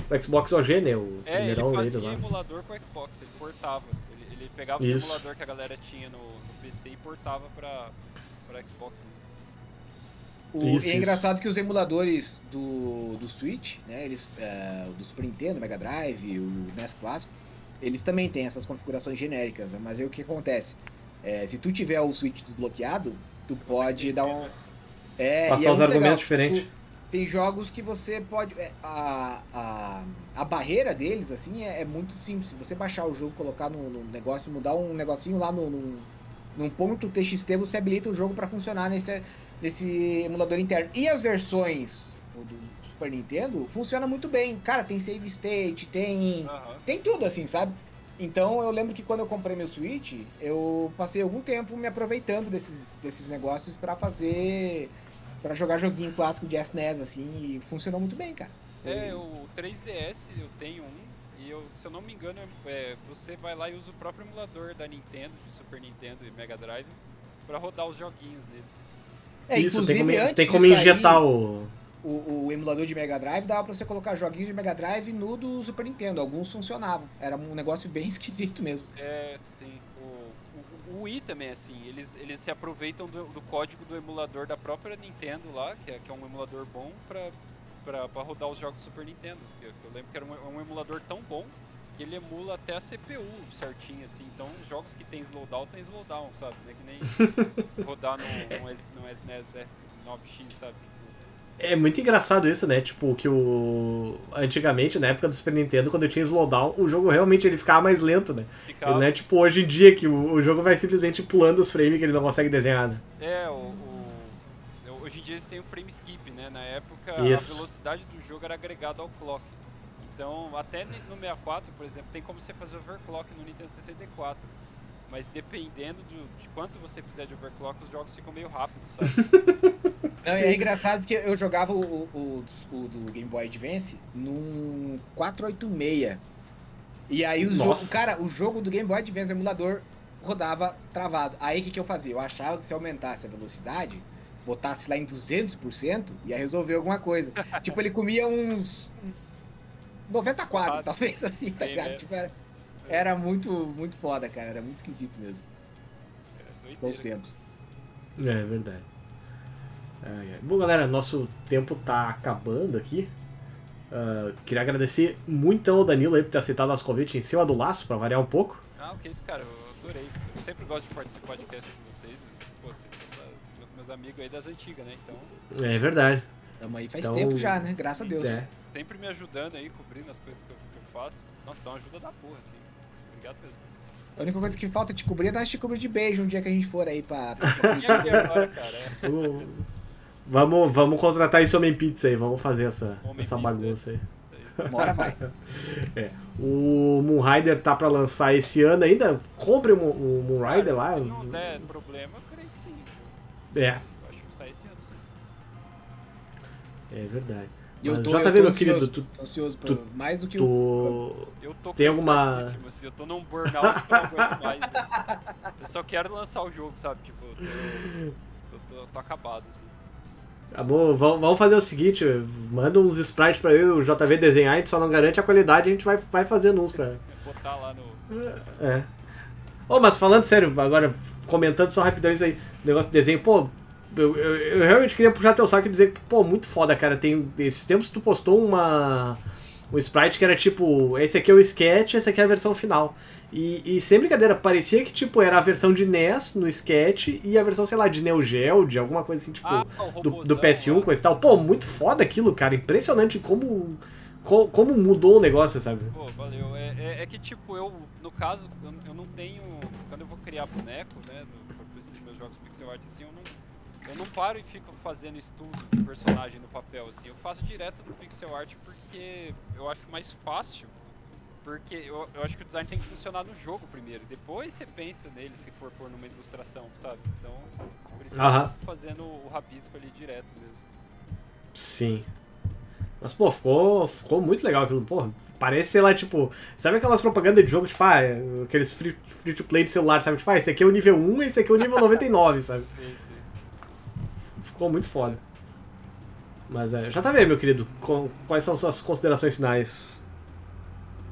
o Xbox OG, né? O É, ele primeirão fazia dele lá. emulador com o Xbox, ele portava. Ele, ele pegava o Isso. emulador que a galera tinha no, no PC e portava pra, pra Xbox. né? O- Isso, e é isso. engraçado que os emuladores do, do Switch, né, eles, é, do Super Nintendo, Mega Drive, o NES Clássico, eles também têm essas configurações genéricas, né, mas aí o que acontece? É, se tu tiver o Switch desbloqueado, tu pode dar um... É, e Passar é os muito argumentos legal, diferentes. tipo, tem jogos que você pode... é, a, a, a barreira deles, assim, é, é muito simples. Se você baixar o jogo, colocar no, no negócio, mudar um negocinho lá no, no, num ponto TXT, você habilita o jogo para funcionar nesse, nesse emulador interno. E as versões do Super Nintendo funciona muito bem. Cara, tem save state, tem Aham. tem tudo assim, sabe? Então eu lembro que quando eu comprei meu Switch, eu passei algum tempo me aproveitando desses, desses negócios para fazer para jogar joguinho clássico de SNES assim, e funcionou muito bem, cara. É, o 3DS eu tenho um, e eu, se eu não me engano, é, você vai lá e usa o próprio emulador da Nintendo, de Super Nintendo e Mega Drive, pra rodar os joguinhos dele. É, Isso, tem inclusive, como, antes tem como sair injetar o. o, o emulador de Mega Drive, dava pra você colocar joguinhos de Mega Drive no do Super Nintendo. Alguns funcionavam. Era um negócio bem esquisito mesmo. É, sim. O, o, o Wii também, assim, eles, eles se aproveitam do, do código do emulador da própria Nintendo lá, que é, que é um emulador bom pra, pra, pra rodar os jogos do Super Nintendo. Eu, eu lembro que era um, um emulador tão bom que ele emula até a CPU certinho, assim. Então, os jogos que tem slowdown, tem slowdown, sabe? Não é que nem rodar no, no, S- no SNES é, 9X, sabe? É muito engraçado isso, né? Tipo, que o. Antigamente, na época do Super Nintendo, quando tinha slowdown, o jogo realmente ele ficava mais lento, né? Ficava, não é tipo hoje em dia que o, o jogo vai simplesmente pulando os frames que ele não consegue desenhar. né? É, o, o- eu- hoje em dia eles têm o frame skip, né? Na época Isso. a velocidade do jogo era agregada ao clock. Então, até no 64, por exemplo, tem como você fazer overclock no Nintendo 64. Mas dependendo do- de quanto você fizer de overclock, os jogos ficam meio rápidos, sabe? Não, é engraçado porque eu jogava o, o, o do Game Boy Advance num 486. E aí o jogo, cara, o jogo do Game Boy Advance, o emulador, rodava travado. Aí o que, que eu fazia? Eu achava que se aumentasse a velocidade, botasse lá em 200%, ia resolver alguma coisa. tipo, ele comia uns 94, Porrada. talvez assim, tá ligado? né? Tipo, era, era muito, muito foda, cara. Era muito esquisito mesmo. É Bons tempos. É verdade. Ai, ai. Bom, galera, nosso tempo tá acabando aqui. Ah, queria agradecer muito ao Danilo aí por ter aceitado nosso convite em cima do laço, pra variar um pouco. Ah, o que isso, cara? Eu adorei. Eu sempre gosto de participar de podcast com vocês. Pô, vocês são meus amigos aí das antigas, né? Então, É verdade. Tamo aí faz Então, tempo já, né? Graças a Deus. É. sempre me ajudando aí, cobrindo as coisas que eu, que eu faço. Nossa, dá uma ajuda da porra, assim. Obrigado mesmo. A única coisa que falta te cobrir é dar te cobrir de beijo um dia que a gente for aí pra. pra- aqui agora, cara? É. O- Vamos, vamos contratar esse Homem Pizza aí, vamos fazer essa, Homem essa Pizza. bagunça aí. Uma hora vai. O Moonrider tá pra lançar esse ano ainda. Compre o, Moon- o Moonrider lá. Se não der problema, eu creio que sim. É, é verdade. E eu tô, já eu tá tô vendo, ansioso, querido, tu- tô ansioso pra, tu- mais do que o. Tu. Eu tô Tem alguma- assim, eu tô num burnout que eu não aguento mais. né? Eu só quero lançar o jogo, sabe? Tipo, eu tô, eu tô, eu tô acabado, assim. Amor, vamos vamos fazer o seguinte: manda uns sprites pra eu e o JV desenhar, a gente só não garante a qualidade, a gente vai, vai fazendo uns pra. Botar lá no. É. Ô, mas falando sério, agora comentando só rapidão isso aí, negócio de desenho, pô, eu, eu, eu realmente queria puxar teu saco e dizer que, pô, muito foda, cara. Tem. Esses tempos tu postou uma. Um sprite que era tipo, esse aqui é o sketch, esse aqui é a versão final. E, e sem brincadeira, parecia que tipo era a versão de NES no sketch e a versão, sei lá, de Neo Geo, de alguma coisa assim, tipo, Ah, do, do PS1, lá. coisa e tal. Pô, muito foda aquilo, cara. Impressionante como. co- Como mudou o negócio, sabe? Pô, valeu. É, é, é que, tipo, eu, no caso, eu, eu não tenho. Quando eu vou criar boneco, né, no, esses meus jogos pixel art, assim, eu não, eu não paro e fico fazendo estudo de personagem no papel, assim. Eu faço direto no pixel art porque eu acho mais fácil. Porque eu, eu acho que o design tem que funcionar no jogo primeiro. Depois você pensa nele se for pôr numa ilustração, sabe? Então, por isso que eu tô fazendo o rabisco ali direto mesmo. Sim. Mas, pô, ficou, ficou muito legal aquilo. Pô, parece, sei lá, tipo. Sabe aquelas propagandas de jogo, tipo, ah, é, aqueles free, free to play de celular, sabe? Tipo, ah, esse aqui é o nível 1, esse aqui é o nível 99, sabe? Sim. Ficou muito foda. Mas é. Já tá vendo, meu querido, quais são suas considerações finais?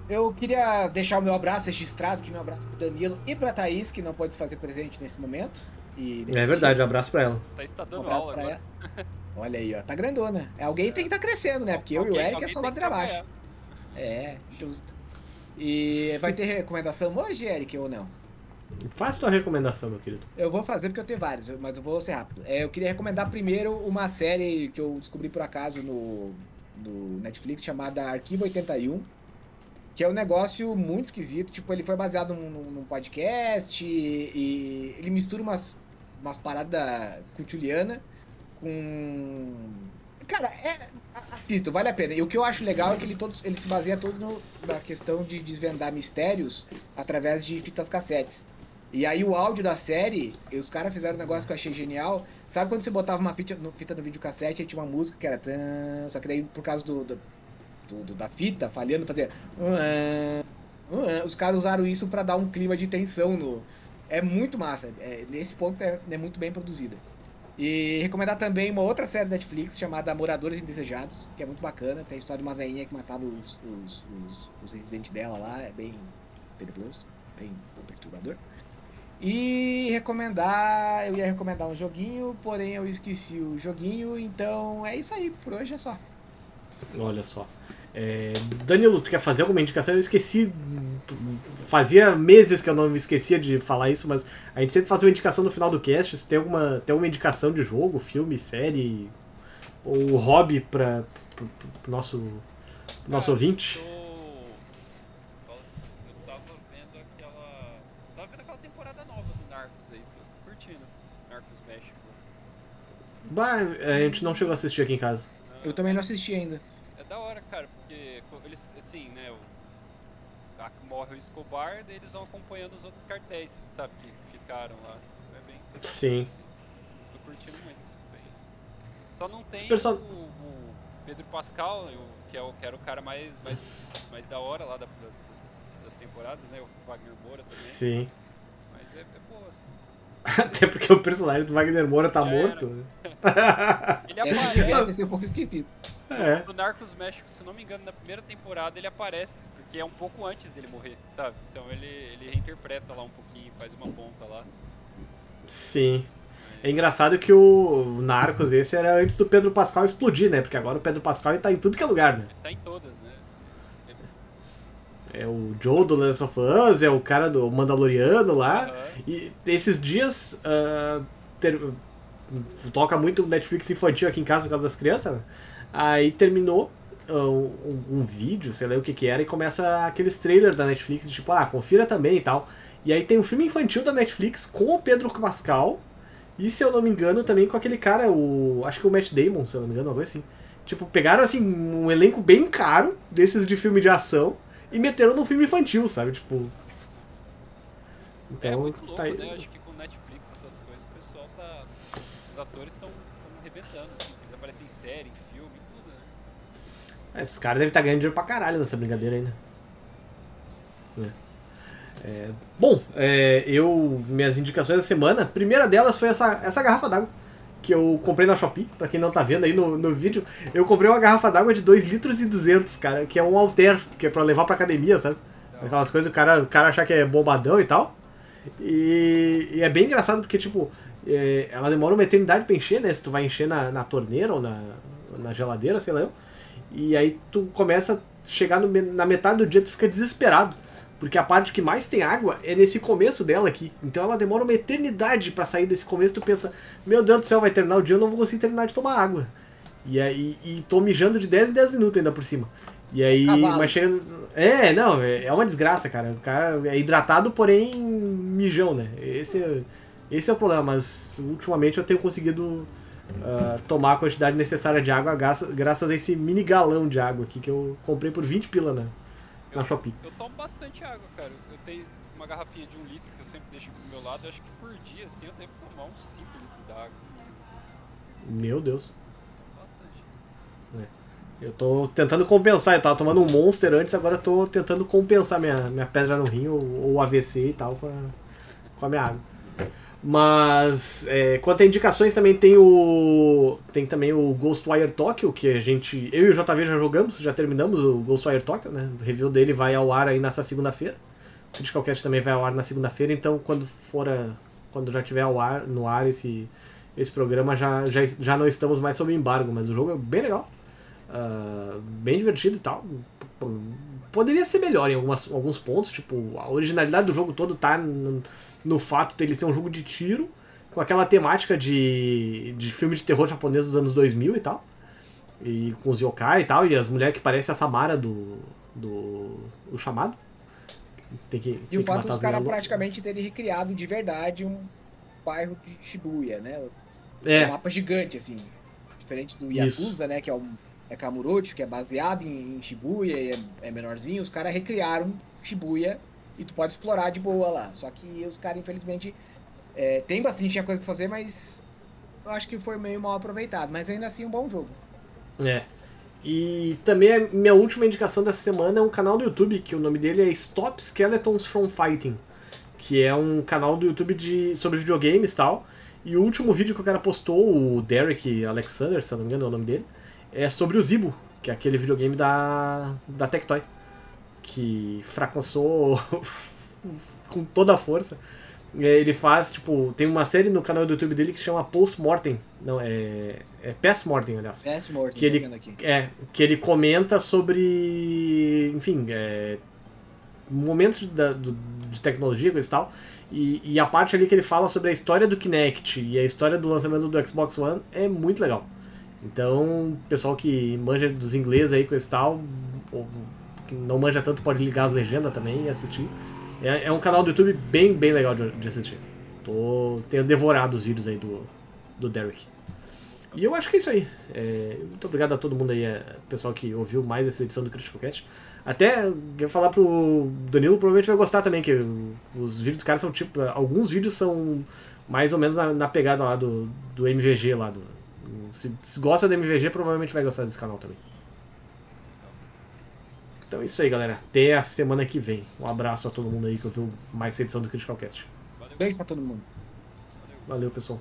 Eu queria deixar o meu abraço registrado, que meu abraço pro Danilo e pra Thaís, que não pode se fazer presente nesse momento. E nesse É verdade, um abraço pra ela. Tá, está dia. Um dando abraço aula pra agora. ela. Olha aí, ó. Tá grandona. Alguém tem que estar crescendo, né? Porque eu e o Alguém- Eric é alguém só ladeira abaixo. É, justo. E vai ter recomendação hoje, Eric, ou não? Faz tua recomendação, meu querido. Eu vou fazer porque eu tenho vários, mas eu vou ser rápido. É, eu queria recomendar primeiro uma série que eu descobri por acaso no, no Netflix chamada Arquivo 81, que é um negócio muito esquisito. Tipo, ele foi baseado num, num- podcast e, e ele mistura umas, umas paradas cutuliana com. Cara, é. Assista, vale a pena. E o que eu acho legal é que ele, todos, ele se baseia todo no- na questão de desvendar mistérios através de fitas cassetes. E aí o áudio da série, os caras fizeram um negócio que eu achei genial. Sabe quando você botava uma fita no, fita no videocassete e tinha uma música que era. Só que daí, por causa do, do- do- da fita falhando, fazia. Os caras usaram isso pra dar um clima de tensão no. É muito massa. É, nesse ponto é, é muito bem produzida. E recomendar também uma outra série da Netflix chamada Moradores Indesejados, que é muito bacana. Tem a história de uma velhinha que matava os, os, os, os residentes dela lá, é bem tenebroso, bem perturbador. E recomendar, eu ia recomendar um joguinho, porém eu esqueci o joguinho, então é isso aí, por hoje é só. Olha só. É, Danilo, tu quer fazer alguma indicação? Eu esqueci. Fazia meses que eu não me esquecia de falar isso, mas a gente sempre faz uma indicação no final do cast. Se tem alguma, tem alguma indicação de jogo, filme, série ou hobby para pro, pro nosso, pro nosso Cara, ouvinte? tô- Eu tava vendo aquela. Tava vendo aquela temporada nova do Narcos aí, tô curtindo. Narcos México. Bah, a gente não chegou a assistir aqui em casa. Eu também não assisti ainda. É da hora, cara, porque eles, assim, né, o, a- morre o Escobar, daí eles vão acompanhando os outros cartéis, sabe, que ficaram lá. É bem Sim. assim. Tô curtindo muito isso bem. Só não tem perso- o, o Pedro Pascal, eu- que, é o, que era o cara mais, mais, mais da hora lá da- das, das- das temporadas, né, o Wagner Moura também, Sim. mas é, é boa, assim. Até porque o personagem do Wagner Moura tá Já morto. né? Ele aparece... ser um pouco esquisito. É. No Narcos México, se não me engano, na primeira temporada ele aparece, porque é um pouco antes dele morrer, sabe? Então ele, ele reinterpreta lá um pouquinho, faz uma ponta lá. Sim. É engraçado que o Narcos esse era antes do Pedro Pascal explodir, né? Porque agora o Pedro Pascal ele tá em tudo que é lugar, né? Ele tá em todas, né? É o Joe do Last of Us, é o cara do Mandaloriano lá. Aham. E esses dias ah, ter- toca muito Netflix infantil aqui em casa por causa das crianças. né? Aí terminou ah, um, um vídeo, sei lá o que que era, e começa aqueles trailers da Netflix, tipo, ah, confira também e tal. E aí tem um filme infantil da Netflix com o Pedro Pascal. E se eu não me engano, também com aquele cara, o. Acho que o Matt Damon, se eu não me engano, algo assim. Tipo, pegaram assim um elenco bem caro desses de filme de ação e meteram num filme infantil, sabe? Tipo. Então, é muito louco, tá aí. né? Acho que com Netflix, essas coisas, o pessoal tá. Os atores estão arrebentando, assim, eles aparecem em série, em filme, tudo, né? Esses caras devem estar ganhando dinheiro pra caralho nessa brincadeira ainda. É. É, bom, é, eu. Minhas indicações da semana, a primeira delas foi essa, essa garrafa d'água. Que eu comprei na Shopee, pra quem não tá vendo aí no, no vídeo. Eu comprei uma garrafa d'água de 2 litros e 200, cara, que é um alter, que é pra levar pra academia, sabe? Aquelas coisas, o cara, o cara achar que é bombadão e tal. E, e é bem engraçado porque, tipo, é, ela demora uma eternidade pra encher, né? Se tu vai encher na, na torneira ou na, na geladeira, sei lá eu. E aí tu começa a chegar no na metade do dia, tu fica desesperado. Porque a parte que mais tem água é nesse começo dela aqui. Então ela demora uma eternidade pra sair desse começo. Tu pensa, meu Deus do céu, vai terminar o dia, eu não vou conseguir terminar de tomar água. E aí e tô mijando de 10 em 10 minutos ainda por cima. E aí, Cavalo. mas chega. É, não, é é uma desgraça, cara. O cara é hidratado, porém mijão, né? Esse é, esse é o problema, mas ultimamente eu tenho conseguido ah, tomar a quantidade necessária de água graças, a esse mini galão de água aqui que eu comprei por 20 pila na, na Shopee. Eu tomo bastante água, cara. Eu tenho uma garrafinha de um litro que eu sempre deixo pro meu lado. Eu acho que por dia, assim, eu devo tomar uns 5 litros d'água. Meu Deus. Bastante. Eu tô tentando compensar, eu tava tomando um Monster antes, agora eu tô tentando compensar minha, minha pedra no rim ou, ou AVC e tal com a, com a minha água. Mas é, quanto a indicações também tem o tem também o Ghostwire Tokyo, que a gente, eu e o JV já jogamos, já terminamos o Ghostwire Tokyo, né? O review dele vai ao ar aí nessa segunda-feira. O Critical Cast também vai ao ar na segunda-feira, então quando for a- quando já tiver ao ar, no ar esse esse programa já, já, já não estamos mais sob embargo, mas o jogo é bem legal. Ah, bem divertido e tal. Poderia ser melhor em algumas, alguns pontos, tipo, a originalidade do jogo todo tá no, fato dele ser um jogo de tiro, com aquela temática de, de filme de terror japonês dos anos 2000 e tal. E com os yokai e tal, e as mulheres que parecem a Samara do. do. o chamado. Tem que, E tem o fato dos as caras praticamente terem recriado de verdade um bairro de Shibuya, né? loucas. Um É, mapa gigante, assim. Diferente do Isso. Yakuza, né? Que é, um, é Kamurocho, que é baseado em, em Shibuya e é, é menorzinho. Os caras recriaram Shibuya e tu pode explorar de boa lá. Só que os caras, infelizmente, é, tem bastante coisa pra fazer, mas eu acho que foi meio mal aproveitado. Mas ainda assim, um bom jogo. É. E também a minha última indicação dessa semana é um canal do YouTube que o nome dele é Stop Skeletons from Fighting. que é um canal do YouTube de, sobre videogames e tal. E o último vídeo que o cara postou, o Derek Alexander, se eu não me engano é o nome dele, é sobre o Zibo, que é aquele videogame da, da Tectoy, que fracassou com toda a força. É, Ele faz, tipo, tem uma série no canal do YouTube dele que se chama Post Mortem. Não, é. É Pass Mortem, aliás. PS morto, Que ele-. É, que ele comenta sobre. Enfim, é, momentos da- do- de tecnologia e tal. E, e a parte ali que ele fala sobre a história do Kinect e a história do lançamento do Xbox One é muito legal. Então, pessoal que manja dos ingleses aí com esse tal, que não manja tanto pode ligar as legendas também e assistir. É, é um canal do YouTube bem, bem legal de, de assistir. Tô, tenho devorado os vídeos aí do, do Derek. E eu acho que é isso aí. É, muito obrigado a todo mundo aí, é, pessoal que ouviu mais essa edição do Critical Cast. Até quero falar pro Danilo, provavelmente vai gostar também, que os vídeos dos caras são tipo. Alguns vídeos são mais ou menos na, na pegada lá do, do MVG lá. Do, se, se gosta do MVG, provavelmente vai gostar desse canal também. Então é isso aí, galera. Até a semana que vem. Um abraço a todo mundo aí que ouviu mais edição do Critical Cast. Valeu. Beijo pra todo mundo. Valeu, pessoal.